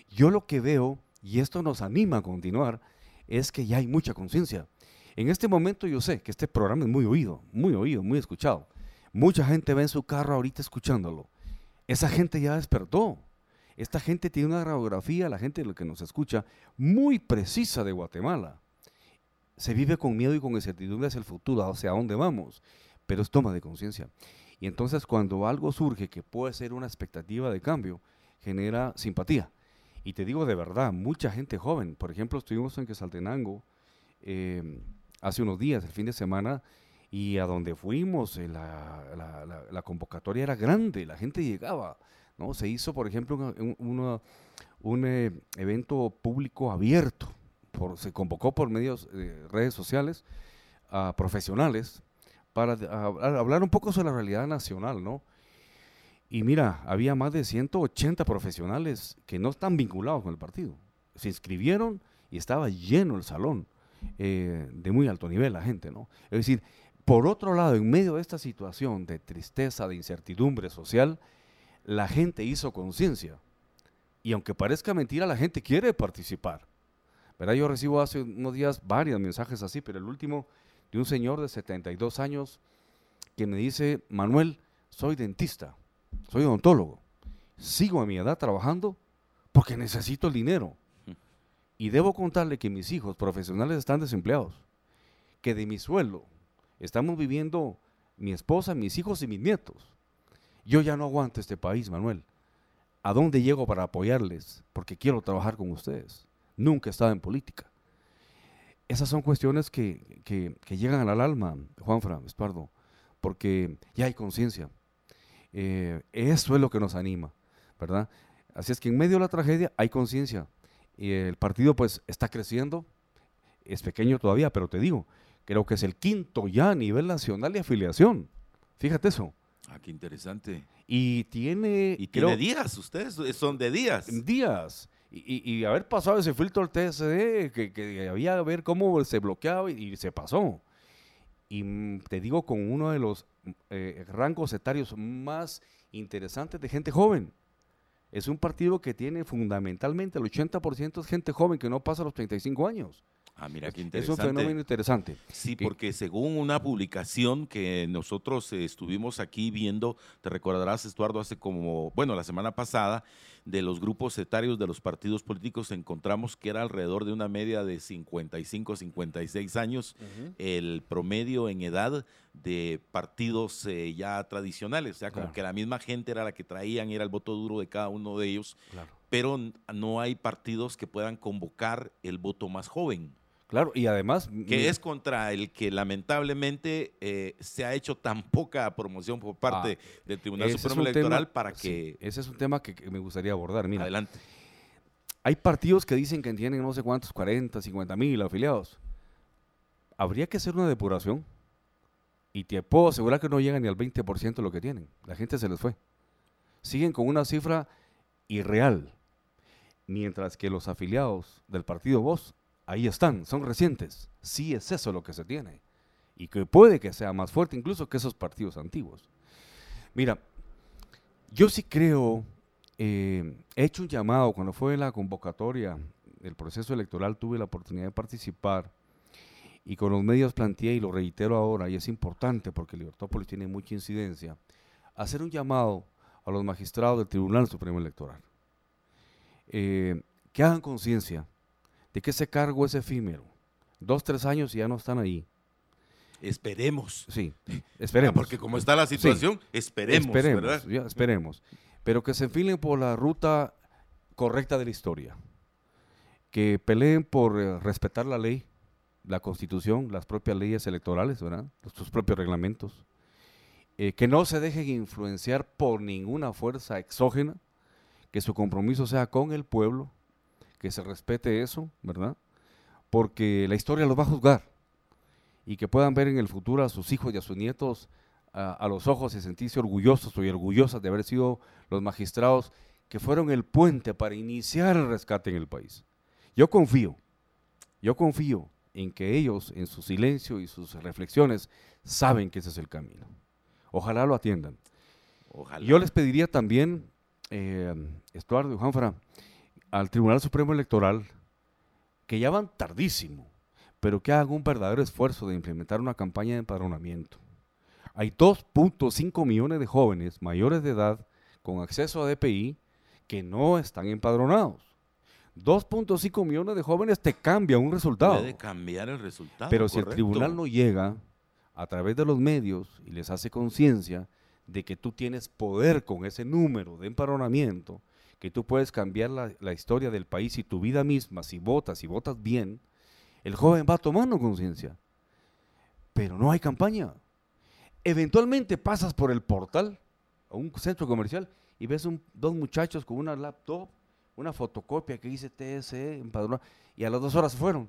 Yo lo que veo, y esto nos anima a continuar, es que ya hay mucha conciencia. En este momento yo sé que este programa es muy oído, muy oído, muy escuchado. Mucha gente va en su carro ahorita escuchándolo. Esa gente ya despertó. Esta gente tiene una radiografía, la gente que nos escucha, muy precisa de Guatemala. Se vive con miedo y con incertidumbre hacia el futuro, hacia dónde vamos, pero es toma de conciencia. Y entonces cuando algo surge que puede ser una expectativa de cambio, genera simpatía. Y te digo de verdad, mucha gente joven, por ejemplo, estuvimos en Quesaltenango eh, hace unos días, el fin de semana, y a donde fuimos, eh, la convocatoria era grande, la gente llegaba ¿no? Se hizo, por ejemplo, un, eh, evento público abierto, por, se convocó por medios de redes sociales a profesionales para hablar un poco sobre la realidad nacional, ¿no? Y mira, había más de 180 profesionales que no están vinculados con el partido. Se inscribieron y estaba lleno el salón, eh, de muy alto nivel la gente, ¿no? Es decir, por otro lado, en medio de esta situación de tristeza, de incertidumbre social, la gente hizo conciencia. Y aunque parezca mentira, la gente quiere participar. ¿Verdad? Yo recibo hace unos días varios mensajes así, pero el último de un señor de 72 años que me dice, Manuel, soy dentista, soy odontólogo, sigo a mi edad trabajando porque necesito el dinero. Y debo contarle que mis hijos profesionales están desempleados, que de mi sueldo estamos viviendo mi esposa, mis hijos y mis nietos. Yo ya no aguanto este país, Manuel. ¿A dónde llego para apoyarles? Porque quiero trabajar con ustedes. Nunca he estado en política. Esas son cuestiones que, llegan al alma, Juanfra, Espardo, porque ya hay conciencia. Eh, eso es lo que nos anima, ¿verdad? Así es que en medio de la tragedia hay conciencia. Y el partido pues está creciendo, es pequeño todavía, pero te digo, creo que es el quinto ya a nivel nacional de afiliación. Fíjate eso. Ah, qué interesante. Y tiene... Y tiene días, ustedes son de días. Días. Y, haber pasado ese filtro al TSD, que, que había que ver cómo se bloqueaba y, se pasó. Y te digo, con uno de los eh, rangos etarios más interesantes de gente joven. Es un partido que tiene fundamentalmente el 80% es gente joven que no pasa los 35 años. Ah, mira qué interesante. Es un fenómeno interesante. Sí, porque según una publicación que nosotros eh, estuvimos aquí viendo, te recordarás, Estuardo, hace como, bueno, la semana pasada, de los grupos etarios de los partidos políticos, encontramos que era alrededor de una media de 55, 56 años el promedio en edad de partidos eh, ya tradicionales. O sea, como que la misma gente era la que traían, era el voto duro de cada uno de ellos. Pero no hay partidos que puedan convocar el voto más joven. Claro, y además... Que es contra el que lamentablemente eh, se ha hecho tan poca promoción por parte ah, del Tribunal Supremo Electoral para que... ese es un tema que, me gustaría abordar. Mira, Adelante. Hay partidos que dicen que tienen no sé cuántos, 40, 50 mil afiliados. habría que hacer una depuración. Y te puedo asegurar que no llegan ni al 20% de lo que tienen. La gente se les fue. Siguen con una cifra irreal. Mientras que los afiliados del partido Voz, ahí están, son recientes. Sí es eso lo que se tiene. Y que puede que sea más fuerte incluso que esos partidos antiguos. Mira, yo sí creo, eh, he hecho un llamado cuando fue la convocatoria del proceso electoral, tuve la oportunidad de participar y con los medios planteé, y lo reitero ahora, y es importante porque Libertópolis tiene mucha incidencia, hacer un llamado a los magistrados del Tribunal Supremo Electoral. Eh, que hagan conciencia de que ese cargo es efímero. Dos, tres años y ya no están ahí. Esperemos. Sí, esperemos. Porque como está la situación, esperemos, esperemos, ¿verdad? ya, esperemos. Pero que se enfilen por la ruta correcta de la historia. Que peleen por eh, respetar la ley, la constitución, las propias leyes electorales, ¿verdad? Sus propios reglamentos. Eh, que no se dejen influenciar por ninguna fuerza exógena, que su compromiso sea con el pueblo, que se respete eso, ¿verdad? Porque la historia los va a juzgar y que puedan ver en el futuro a sus hijos y a sus nietos a, a los ojos y sentirse orgullosos y orgullosas de haber sido los magistrados que fueron el puente para iniciar el rescate en el país. Yo confío, yo confío en que ellos, en su silencio y sus reflexiones, saben que ese es el camino. Ojalá lo atiendan. Ojalá. Yo les pediría también, eh, Estuardo y Juanfra, al Tribunal Supremo Electoral, que ya van tardísimo, pero que hagan un verdadero esfuerzo de implementar una campaña de empadronamiento. Hay 2.5 millones de jóvenes mayores de edad con acceso a DPI que no están empadronados. 2.5 millones de jóvenes te cambia un resultado. Puede cambiar el resultado. Pero si el tribunal no llega a través de los medios y les hace conciencia de que tú tienes poder con ese número de empadronamiento, que tú puedes cambiar la, la historia del país y tu vida misma, si votas, si votas bien, el joven va tomando conciencia. Pero no hay campaña. Eventualmente pasas por el portal a un centro comercial y ves dos muchachos con una laptop, una fotocopia que dice TSE empadronado, y a las dos horas fueron.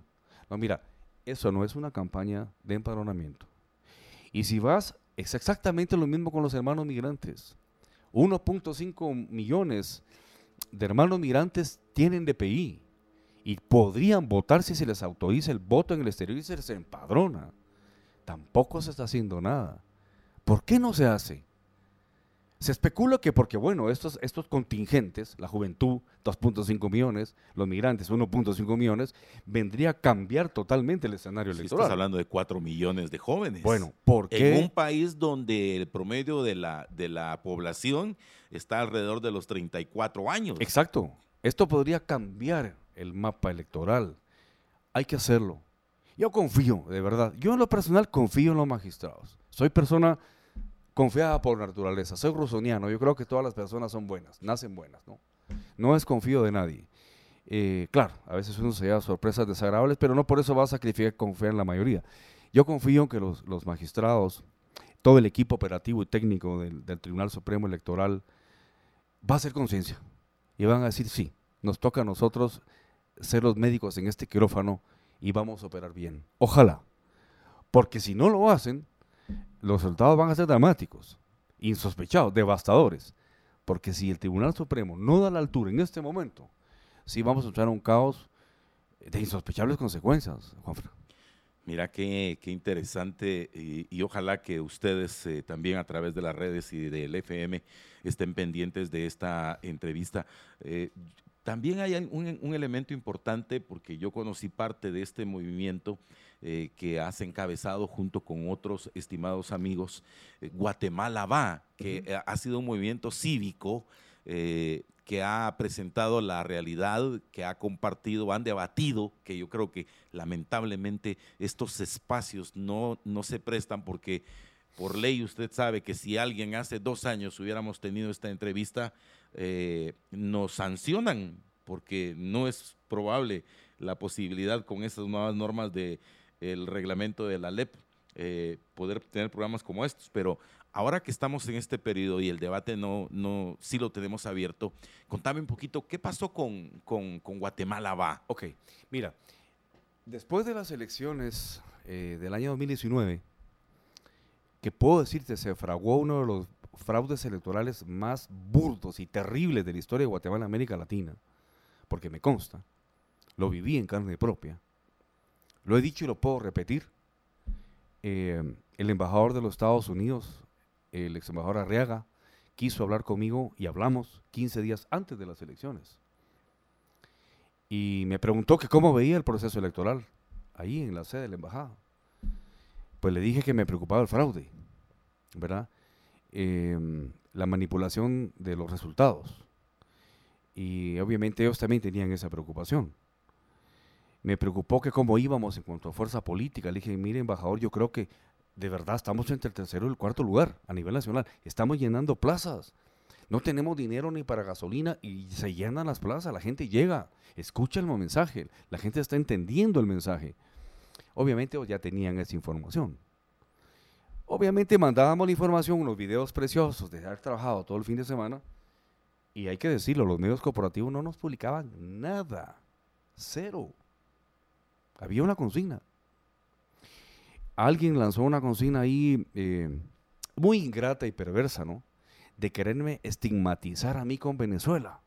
No, mira, eso no es una campaña de empadronamiento. Y si vas, es exactamente lo mismo con los hermanos migrantes. 1.5 millones de hermanos migrantes tienen DPI y podrían votar si se les autoriza el voto en el exterior y se les empadrona. Tampoco se está haciendo nada. ¿Por qué no se hace? Se especula que porque, bueno, estos, estos contingentes, la juventud, 2.5 millones, los migrantes, 1.5 millones, vendría a cambiar totalmente el escenario electoral. estás hablando de 4 millones de jóvenes. Bueno, ¿por qué? En un país donde el promedio de la, de la población está alrededor de los 34 años. Exacto. Esto podría cambiar el mapa electoral. Hay que hacerlo. Yo confío, de verdad. Yo en lo personal confío en los magistrados. Soy persona confiada por naturaleza. Soy rusoniano. Yo creo que todas las personas son buenas, nacen buenas. No, no desconfío de nadie. Eh, claro, a veces uno se lleva sorpresas desagradables, pero no por eso va a sacrificar confiar en la mayoría. Yo confío en que los, los magistrados, todo el equipo operativo y técnico del, del Tribunal Supremo Electoral va a hacer conciencia y van a decir, sí, nos toca a nosotros ser los médicos en este quirófano y vamos a operar bien. Ojalá. Porque si no lo hacen, los resultados van a ser dramáticos, insospechados, devastadores. Porque si el Tribunal Supremo no da la altura en este momento, sí vamos a entrar a un caos de insospechables consecuencias, Juanfra. Mira qué, qué interesante y, ojalá que ustedes eh, también a través de las redes y del FM estén pendientes de esta entrevista. Eh, también hay un, un elemento importante porque yo conocí parte de este movimiento eh, que has encabezado junto con otros estimados amigos, eh, Guatemala Va, que ha sido un movimiento cívico eh, que ha presentado la realidad, que ha compartido, han debatido, que yo creo que lamentablemente estos espacios no, no se prestan porque por ley usted sabe que si alguien hace dos años hubiéramos tenido esta entrevista, eh, nos sancionan porque no es probable la posibilidad con estas nuevas normas del reglamento de la LEP eh, poder tener programas como estos, pero ahora que estamos en este periodo y el debate no, no, sí lo tenemos abierto, contame un poquito, ¿qué pasó con, con, con Guatemala va? Ok, mira, después de las elecciones eh, del año 2019, que puedo decirte se fraguó uno de los fraudes electorales más burdos y terribles de la historia de Guatemala América Latina, porque me consta, lo viví en carne propia, lo he dicho y lo puedo repetir, eh, el embajador de los Estados Unidos, el ex embajador Arriaga, quiso hablar conmigo y hablamos 15 días antes de las elecciones. Y me preguntó que cómo veía el proceso electoral ahí en la sede de la embajada. Pues le dije que me preocupaba el fraude, ¿verdad? Em, la manipulación de los resultados. Y obviamente ellos también tenían esa preocupación. Me preocupó que cómo íbamos en cuanto a fuerza política. Le dije, mire, embajador, yo creo que de verdad estamos entre el tercero y el cuarto lugar a nivel nacional. Estamos llenando plazas. No tenemos dinero ni para gasolina y se llenan las plazas. La gente llega, escucha el mensaje, la gente está entendiendo el mensaje. Obviamente ya tenían esa información. Obviamente mandábamos la información, unos videos preciosos de haber trabajado todo el fin de semana. Y hay que decirlo, los medios corporativos no nos publicaban nada. Cero. Había una consigna alguien lanzó una consigna ahí eh, muy ingrata y perversa, ¿no? De quererme estigmatizar a mí con Venezuela.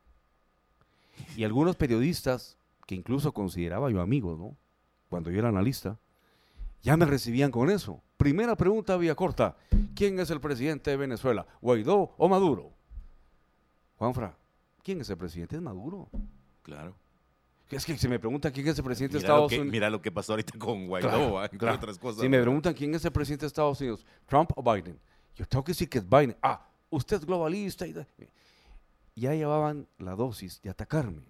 Y algunos periodistas, que incluso consideraba yo amigos, ¿no? Cuando yo era analista, ya me recibían con eso. Primera pregunta vía corta, ¿quién es el presidente de Venezuela? ¿Guaidó o Maduro? Juanfra, ¿quién es el presidente? Es Maduro. Claro. Es que si me preguntan quién es el presidente de Estados Unidos. Mira lo que pasó ahorita con Guaidó, y con otras cosas. Si me preguntan quién es el presidente de Estados Unidos, Trump o Biden, yo tengo que decir que es Biden. Ah, usted es globalista. Y ya llevaban la dosis de atacarme.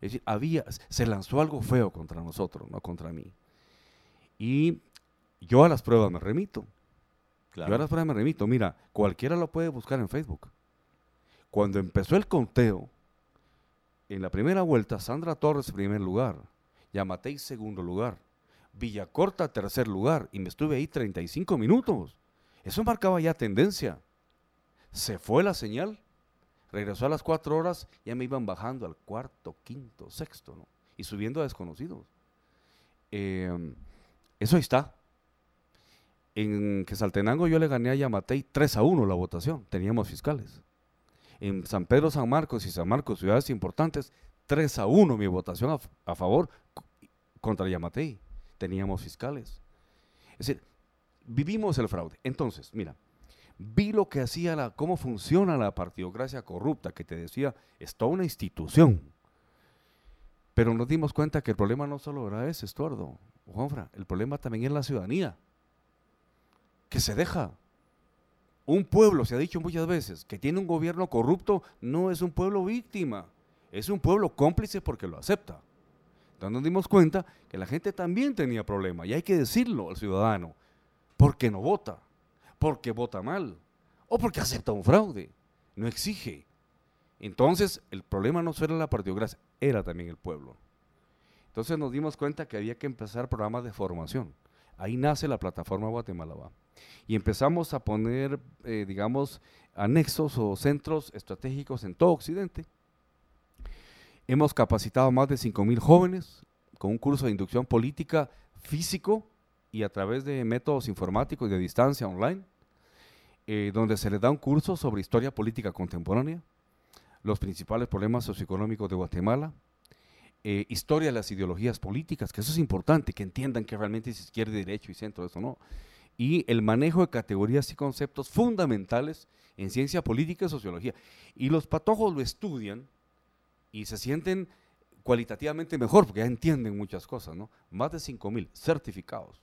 Es decir, había, se lanzó algo feo contra nosotros, no contra mí. Y yo a las pruebas me remito. Yo a las pruebas me remito. Mira, cualquiera lo puede buscar en Facebook. Cuando empezó el conteo, en la primera vuelta, Sandra Torres, primer lugar. Yamatei, segundo lugar. Villacorta, tercer lugar. Y me estuve ahí 35 minutos. Eso marcaba ya tendencia. Se fue la señal. Regresó a las cuatro horas, ya me iban bajando al cuarto, quinto, sexto, ¿no? Y subiendo a desconocidos. Em, eso ahí está. En Quesaltenango yo le gané a Yamatei 3 a 1 la votación. Teníamos fiscales en San Pedro, San Marcos y San Marcos, ciudades importantes, 3 a 1 mi votación a, favor contra Yamatei. Teníamos fiscales. Es decir, vivimos el fraude. Entonces, mira, vi lo que hacía la, cómo funciona la partidocracia corrupta, que te decía, es toda una institución. Pero nos dimos cuenta que el problema no solo era ese, Estuardo, Juanfra, el problema también es la ciudadanía, que se deja. Un pueblo, se ha dicho muchas veces, que tiene un gobierno corrupto, no es un pueblo víctima, es un pueblo cómplice porque lo acepta. Entonces nos dimos cuenta que la gente también tenía problemas y hay que decirlo al ciudadano, porque no vota, porque vota mal o porque acepta un fraude, no exige. Entonces el problema no solo era la partiocracia, era también el pueblo. Entonces nos dimos cuenta que había que empezar programas de formación. Ahí nace la plataforma Guatemala y empezamos a poner, eh, digamos, anexos o centros estratégicos en todo Occidente. Hemos capacitado a más de 5.000 jóvenes con un curso de inducción política físico y a través de métodos informáticos de distancia online, eh, donde se les da un curso sobre historia política contemporánea, los principales problemas socioeconómicos de Guatemala, eh, historia de las ideologías políticas, que eso es importante, que entiendan que realmente es izquierda, derecho y centro, eso no, y el manejo de categorías y conceptos fundamentales en ciencia política y sociología. Y los patojos lo estudian y se sienten cualitativamente mejor porque ya entienden muchas cosas, ¿no? Más de 5.000 certificados.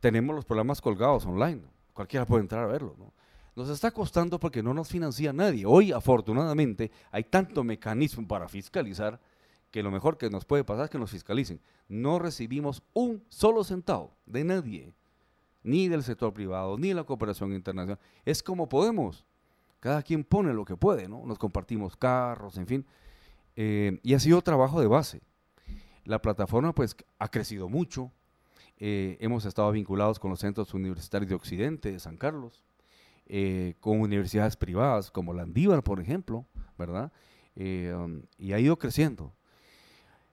Tenemos los programas colgados online, cualquiera puede entrar a verlos, ¿no? Nos está costando porque no nos financia nadie. Hoy, afortunadamente, hay tanto mecanismo para fiscalizar que lo mejor que nos puede pasar es que nos fiscalicen. No recibimos un solo centavo de nadie ni del sector privado, ni de la cooperación internacional. Es como podemos. Cada quien pone lo que puede, ¿no? Nos compartimos carros, en fin. Eh, y ha sido trabajo de base. La plataforma, pues, ha crecido mucho. Eh, hemos estado vinculados con los centros universitarios de Occidente, de San Carlos, eh, con universidades privadas como la por ejemplo, ¿verdad? Um, y ha ido creciendo.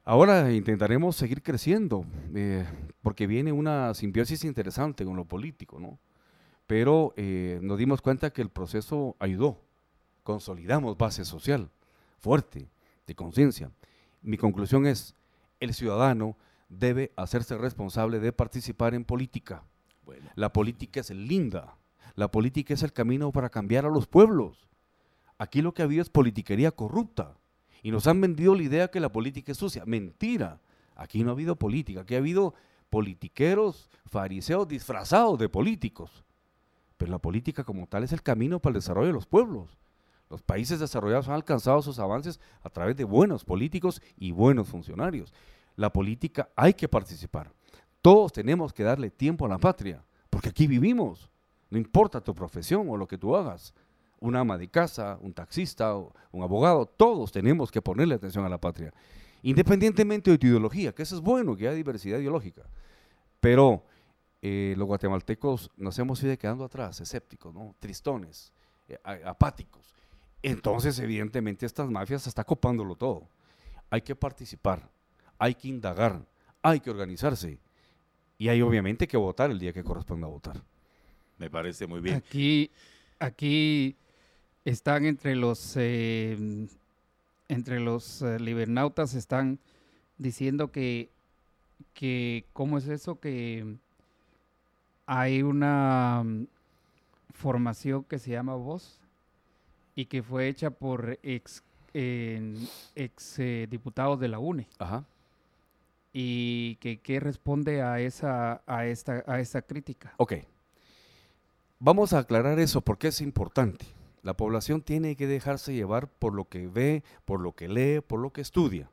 Ahora intentaremos seguir creciendo, eh, porque viene una simbiosis interesante con lo político, ¿no? Pero eh, nos dimos cuenta que el proceso ayudó, consolidamos base social fuerte, de conciencia. Mi conclusión es, el ciudadano debe hacerse responsable de participar en política. La política es linda, la política es el camino para cambiar a los pueblos. Aquí lo que ha habido es politiquería corrupta. Y nos han vendido la idea que la política es sucia. Mentira. Aquí no ha habido política. Aquí ha habido politiqueros, fariseos disfrazados de políticos. Pero la política como tal es el camino para el desarrollo de los pueblos. Los países desarrollados han alcanzado sus avances a través de buenos políticos y buenos funcionarios. La política hay que participar. Todos tenemos que darle tiempo a la patria, porque aquí vivimos. No importa tu profesión o lo que tú hagas. Un ama de casa, un taxista, un abogado, todos tenemos que ponerle atención a la patria. Independientemente de tu ideología, que eso es bueno, que haya diversidad ideológica. Pero eh, los guatemaltecos nos hemos ido quedando atrás, escépticos, ¿no? tristones, eh, apáticos. Entonces, evidentemente, estas mafias están copándolo todo. Hay que participar, hay que indagar, hay que organizarse y hay obviamente que votar el día que corresponda votar. Me parece muy bien. Aquí, aquí están entre los eh, entre los eh, libernautas están diciendo que que cómo es eso que hay una mm, formación que se llama voz y que fue hecha por ex, ex eh, diputados de la UNE. Ajá. Y que, responde a esa, a, esta, a esta crítica. Ok. Vamos a aclarar eso porque es importante. La población tiene que dejarse llevar por lo que ve, por lo que lee, por lo que estudia.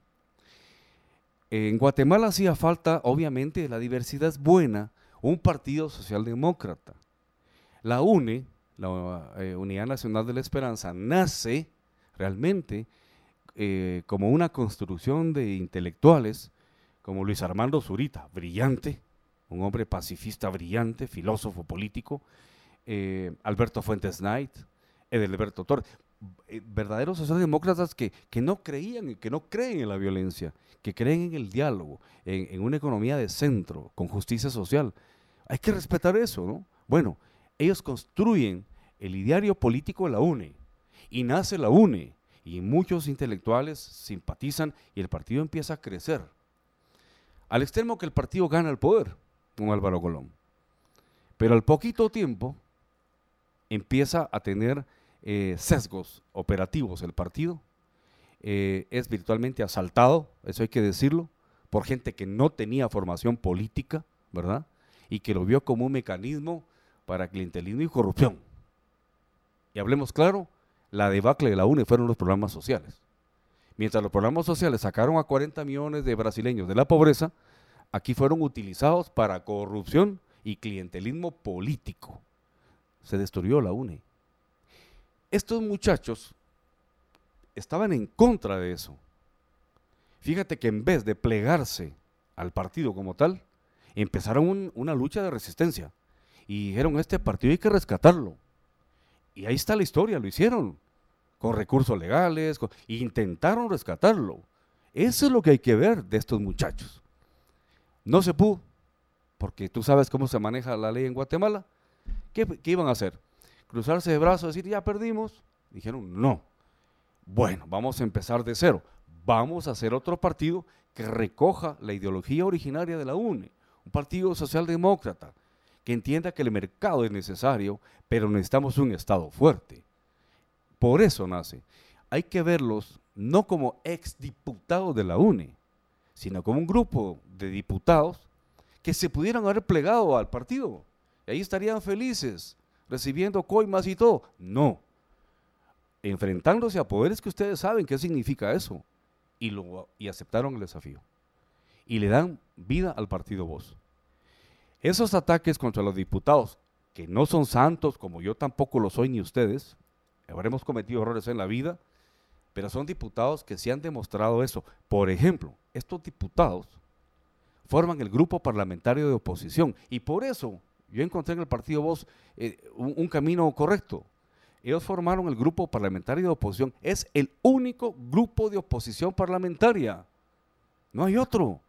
En Guatemala hacía falta, obviamente, la diversidad es buena, un partido socialdemócrata. La UNE la eh, Unidad Nacional de la Esperanza nace realmente eh, como una construcción de intelectuales como Luis Armando Zurita, brillante, un hombre pacifista brillante, filósofo político, eh, Alberto Fuentes Knight, Edelberto Torres, verdaderos socialdemócratas que, que, no creían y que no creen en la violencia, que creen en el diálogo, en, en una economía de centro, con justicia social. Hay que respetar eso, ¿no? Bueno, ellos construyen el ideario político de la UNE y nace la UNE y muchos intelectuales simpatizan y el partido empieza a crecer. Al extremo que el partido gana el poder con Álvaro Colón. Pero al poquito tiempo empieza a tener eh, sesgos operativos el partido. Eh, es virtualmente asaltado, eso hay que decirlo, por gente que no tenía formación política, ¿verdad? Y que lo vio como un mecanismo para clientelismo y corrupción. Y hablemos claro, la debacle de la UNE fueron los programas sociales. Mientras los programas sociales sacaron a 40 millones de brasileños de la pobreza, aquí fueron utilizados para corrupción y clientelismo político. Se destruyó la UNE. Estos muchachos estaban en contra de eso. Fíjate que en vez de plegarse al partido como tal, empezaron una lucha de resistencia y dijeron, este partido hay que rescatarlo. Y ahí está la historia, lo hicieron, con recursos legales, intentaron rescatarlo. Eso es lo que hay que ver de estos muchachos. No se pudo, porque tú sabes cómo se maneja la ley en Guatemala. ¿Qué, iban a hacer? Cruzarse de brazos, decir, ya perdimos. Dijeron, no. Bueno, vamos a empezar de cero. Vamos a hacer otro partido que recoja la ideología originaria de la UNE, un partido socialdemócrata, que entienda que el mercado es necesario, pero necesitamos un Estado fuerte. Por eso nace. Hay que verlos no como exdiputados de la UNE, sino como un grupo de diputados que se pudieran haber plegado al partido. Y ahí estarían felices, recibiendo coimas y todo. No. Enfrentándose a poderes que ustedes saben qué significa eso. Y, y aceptaron el desafío. Y le dan vida al partido Voz. Esos ataques contra los diputados, que no son santos como yo tampoco lo soy ni ustedes, habremos cometido errores en la vida, pero son diputados que sí han demostrado eso. Por ejemplo, estos diputados forman el grupo parlamentario de oposición y por eso yo encontré en el partido Voz eh, un, camino correcto. Ellos formaron el grupo parlamentario de oposición. Es el único grupo de oposición parlamentaria. No hay otro.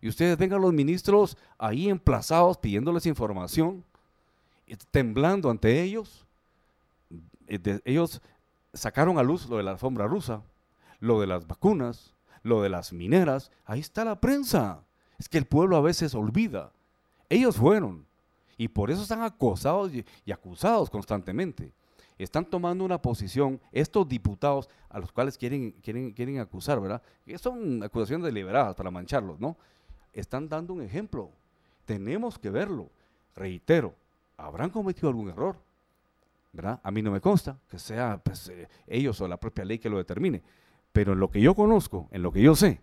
Y ustedes vengan los ministros ahí emplazados pidiéndoles información, temblando ante ellos. Eh, ellos sacaron a luz lo de la alfombra rusa, lo de las vacunas, lo de las mineras. Ahí está la prensa. Es que el pueblo a veces olvida. Ellos fueron. Y por eso están acosados y, acusados constantemente están tomando una posición estos diputados a los cuales quieren, quieren, quieren acusar, ¿verdad? Son acusaciones deliberadas para mancharlos, ¿no? Están dando un ejemplo. Tenemos que verlo. Reitero, ¿habrán cometido algún error? ¿Verdad? A mí no me consta que sea pues, eh, ellos o la propia ley que lo determine. Pero en lo que yo conozco, en lo que yo sé,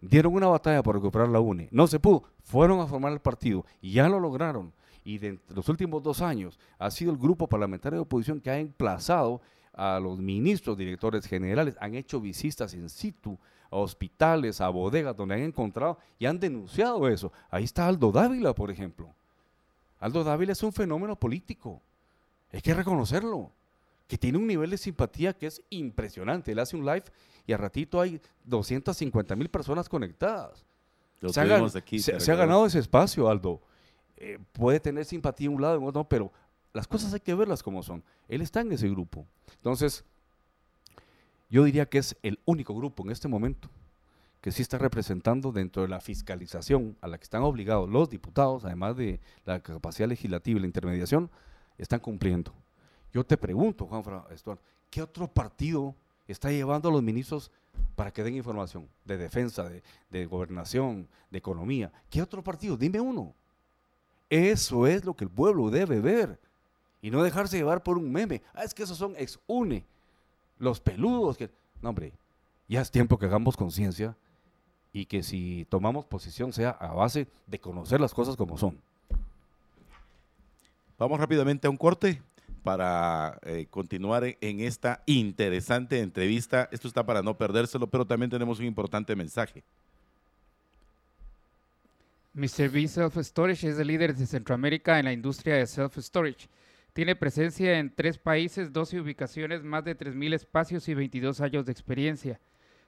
dieron una batalla por recuperar la UNE. No se pudo. Fueron a formar el partido y ya lo lograron y de los últimos dos años ha sido el grupo parlamentario de oposición que ha emplazado a los ministros, directores generales, han hecho visitas in situ a hospitales, a bodegas donde han encontrado y han denunciado eso. Ahí está Aldo Dávila, por ejemplo. Aldo Dávila es un fenómeno político, hay que reconocerlo, que tiene un nivel de simpatía que es impresionante. Él hace un live y a ratito hay 250 mil personas conectadas. Se ha, aquí, se ha ganado ese espacio, Aldo. Eh, puede tener simpatía en un lado en otro, pero las cosas hay que verlas como son. Él está en ese grupo. Entonces, yo diría que es el único grupo en este momento que sí está representando dentro de la fiscalización a la que están obligados los diputados, además de la capacidad legislativa y la intermediación, están cumpliendo. Yo te pregunto, Juan Estuardo, ¿qué otro partido está llevando a los ministros para que den información de defensa, de, de gobernación, de economía? ¿Qué otro partido? Dime uno. Eso es lo que el pueblo debe ver. Y no dejarse llevar por un meme. Ah, es que esos son ex-UNE. Los peludos. Que... No, hombre, ya es tiempo que hagamos conciencia y que si tomamos posición sea a base de conocer las cosas como son. Vamos rápidamente a un corte para eh, continuar en esta interesante entrevista. Esto está para no perdérselo, pero también tenemos un importante mensaje. Mr. B Self Storage es el líder de Centroamérica en la industria de Self Storage. Tiene presencia en tres países, 12 ubicaciones, más de 3.000 espacios y 22 años de experiencia.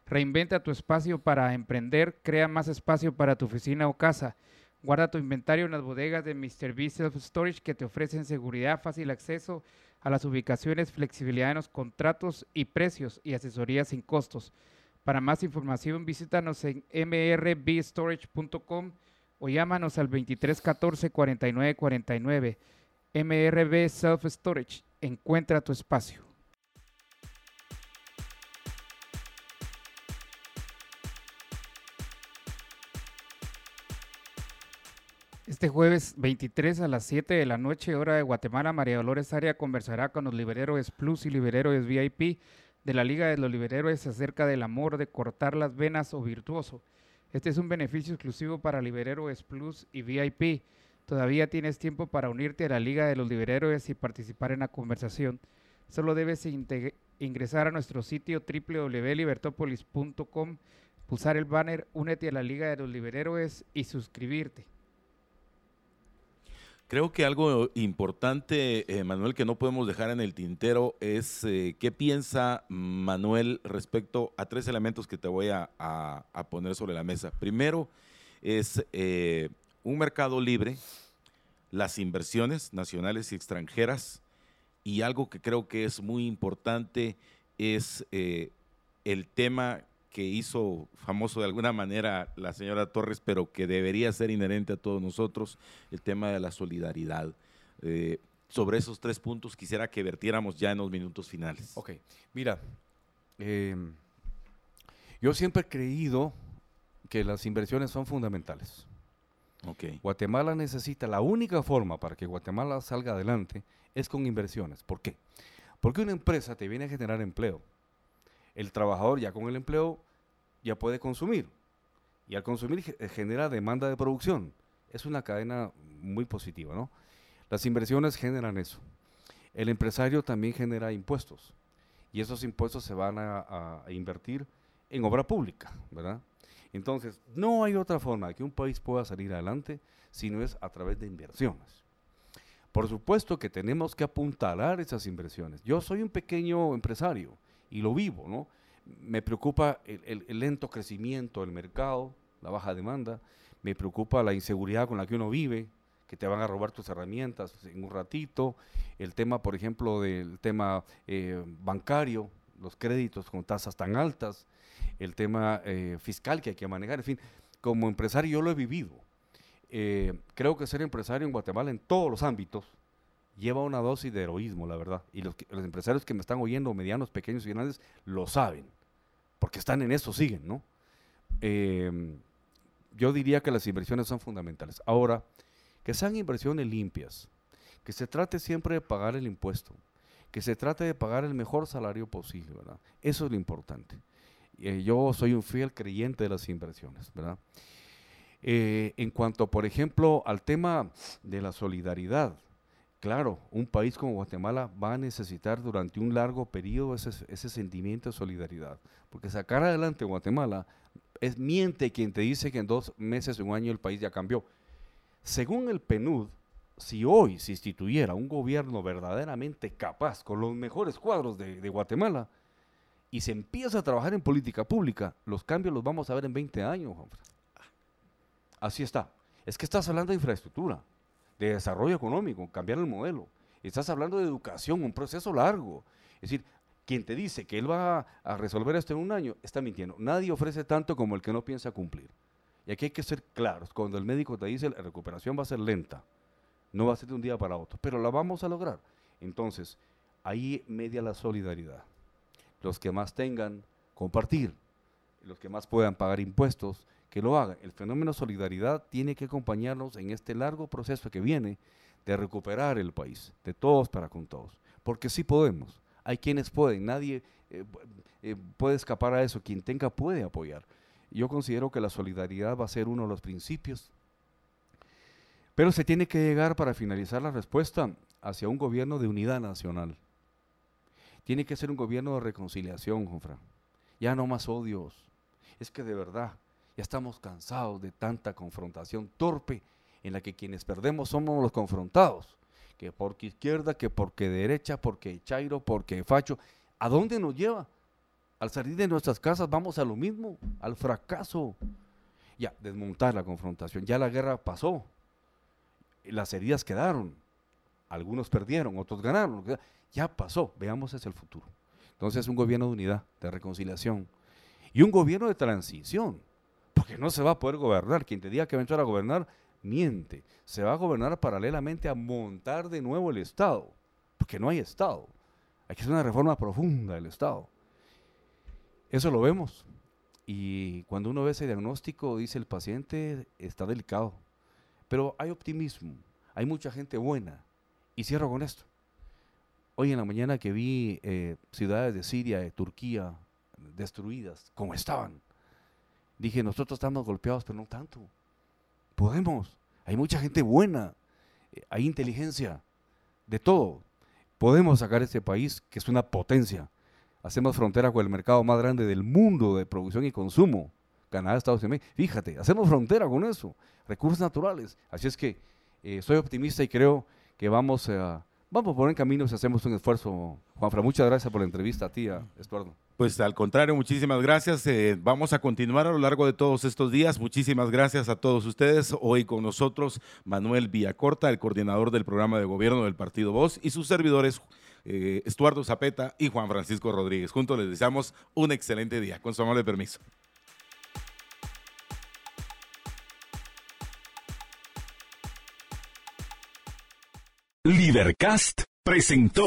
Reinventa tu espacio para emprender, crea más espacio para tu oficina o casa. Guarda tu inventario en las bodegas de Mr. B Self Storage que te ofrecen seguridad, fácil acceso a las ubicaciones, flexibilidad en los contratos y precios y asesoría sin costos. Para más información visítanos en mrbstorage.com o llámanos al 2314 4949. MRB Self Storage. Encuentra tu espacio. Este jueves 23 a las 7 de la noche, hora de Guatemala, María Dolores Aria conversará con los libereros Plus y libereros VIP de la Liga de los Libereros acerca del amor de cortar las venas o virtuoso. Este es un beneficio exclusivo para Liberhéroes Plus y VIP. Todavía tienes tiempo para unirte a la Liga de los Liberhéroes y participar en la conversación. Solo debes ingresar a nuestro sitio www.libertopolis.com, pulsar el banner Únete a la Liga de los Liberhéroes y suscribirte. Creo que algo importante, eh, Manuel, que no podemos dejar en el tintero es eh, qué piensa Manuel respecto a tres elementos que te voy a, poner sobre la mesa. Primero es eh, un mercado libre, las inversiones nacionales y extranjeras, y algo que creo que es muy importante es el tema que hizo famoso de alguna manera la señora Torres, pero que debería ser inherente a todos nosotros, el tema de la solidaridad. Eh, sobre esos tres puntos quisiera que vertiéramos ya en los minutos finales. Ok, mira, em, yo siempre he creído que las inversiones son fundamentales. Okay. Guatemala necesita, la única forma para que Guatemala salga adelante es con inversiones. ¿Por qué? Porque una empresa te viene a generar empleo el trabajador ya con el empleo ya puede consumir. Y al consumir eh, genera demanda de producción. Es una cadena muy positiva, ¿no? Las inversiones generan eso. El empresario también genera impuestos. Y esos impuestos se van a, invertir en obra pública, ¿verdad? Entonces, no hay otra forma de que un país pueda salir adelante si no es a través de inversiones. Por supuesto que tenemos que apuntalar esas inversiones. Yo soy un pequeño empresario y lo vivo, ¿no? Me preocupa el, lento crecimiento del mercado, la baja demanda, me preocupa la inseguridad con la que uno vive, que te van a robar tus herramientas en un ratito, el tema, por ejemplo, del tema eh, bancario, los créditos con tasas tan altas, el tema eh, fiscal que hay que manejar, en fin, como empresario yo lo he vivido. Eh, creo que ser empresario en Guatemala en todos los ámbitos lleva una dosis de heroísmo, la verdad. Y los, empresarios que me están oyendo, medianos, pequeños y grandes, lo saben, porque están en eso, siguen, ¿no? Eh, yo diría que las inversiones son fundamentales. Ahora, que sean inversiones limpias, que se trate siempre de pagar el impuesto, que se trate de pagar el mejor salario posible, ¿verdad? Eso es lo importante. Eh, yo soy un fiel creyente de las inversiones, ¿verdad? Eh, en cuanto, por ejemplo, al tema de la solidaridad, claro, un país como Guatemala va a necesitar durante un largo periodo ese, sentimiento de solidaridad, porque sacar adelante Guatemala es miente quien te dice que en dos meses o un año el país ya cambió. Según el PNUD, si hoy se instituyera un gobierno verdaderamente capaz, con los mejores cuadros de, de, Guatemala, y se empieza a trabajar en política pública, los cambios los vamos a ver en 20 años. Así está. Es que estás hablando de infraestructura, de desarrollo económico, cambiar el modelo. Estás hablando de educación, un proceso largo. Es decir, quien te dice que él va a resolver esto en un año, está mintiendo. Nadie ofrece tanto como el que no piensa cumplir. Y aquí hay que ser claros. Cuando el médico te dice la recuperación va a ser lenta, no va a ser de un día para otro, pero la vamos a lograr. Entonces, ahí media la solidaridad. Los que más tengan, compartir. Los que más puedan pagar impuestos, que lo hagan. El fenómeno solidaridad tiene que acompañarnos en este largo proceso que viene de recuperar el país, de todos para con todos. Porque sí podemos. Hay quienes pueden, nadie eh, eh, puede escapar a eso. Quien tenga puede apoyar. Yo considero que la solidaridad va a ser uno de los principios. Pero se tiene que llegar para finalizar la respuesta hacia un gobierno de unidad nacional. Tiene que ser un gobierno de reconciliación, Jonfra. Ya no más odios. Es que de verdad, ya estamos cansados de tanta confrontación torpe en la que quienes perdemos somos los confrontados. Que porque izquierda, que porque derecha, porque chairo, porque facho. ¿A dónde nos lleva? Al salir de nuestras casas vamos a lo mismo, al fracaso. Ya, desmontar la confrontación. Ya la guerra pasó. Las heridas quedaron. Algunos perdieron, otros ganaron. Ya pasó. Veamos hacia el futuro. Entonces, un gobierno de unidad, de reconciliación. Y un gobierno de transición. Porque no se va a poder gobernar. Quien te diga que va a entrar a gobernar, miente. Se va a gobernar paralelamente a montar de nuevo el Estado. Porque no hay Estado. Hay que hacer una reforma profunda del Estado. Eso lo vemos. Y cuando uno ve ese diagnóstico, dice el paciente está delicado. Pero hay optimismo, hay mucha gente buena. Y cierro con esto. Hoy en la mañana que vi eh, ciudades de Siria, de Turquía, destruidas, como estaban, dije, nosotros estamos golpeados, pero no tanto. Podemos. Hay mucha gente buena, eh, hay inteligencia, de todo. Podemos sacar este país, que es una potencia hacemos frontera con el mercado más grande del mundo de producción y consumo, Canadá, Estados Unidos. Fíjate, hacemos frontera con eso, recursos naturales. Así es que eh, soy optimista y creo que vamos a, vamos por camino si hacemos un esfuerzo. Juanfra, muchas gracias por la entrevista a ti, a Estuardo. Pues al contrario, muchísimas gracias. Eh, vamos a continuar a lo largo de todos estos días. Muchísimas gracias a todos ustedes. Hoy con nosotros Manuel Villacorta, el coordinador del programa de gobierno del Partido Voz y sus servidores eh, Estuardo Zapeta y Juan Francisco Rodríguez. Juntos les deseamos un excelente día. Con su amable permiso. Libercast presentó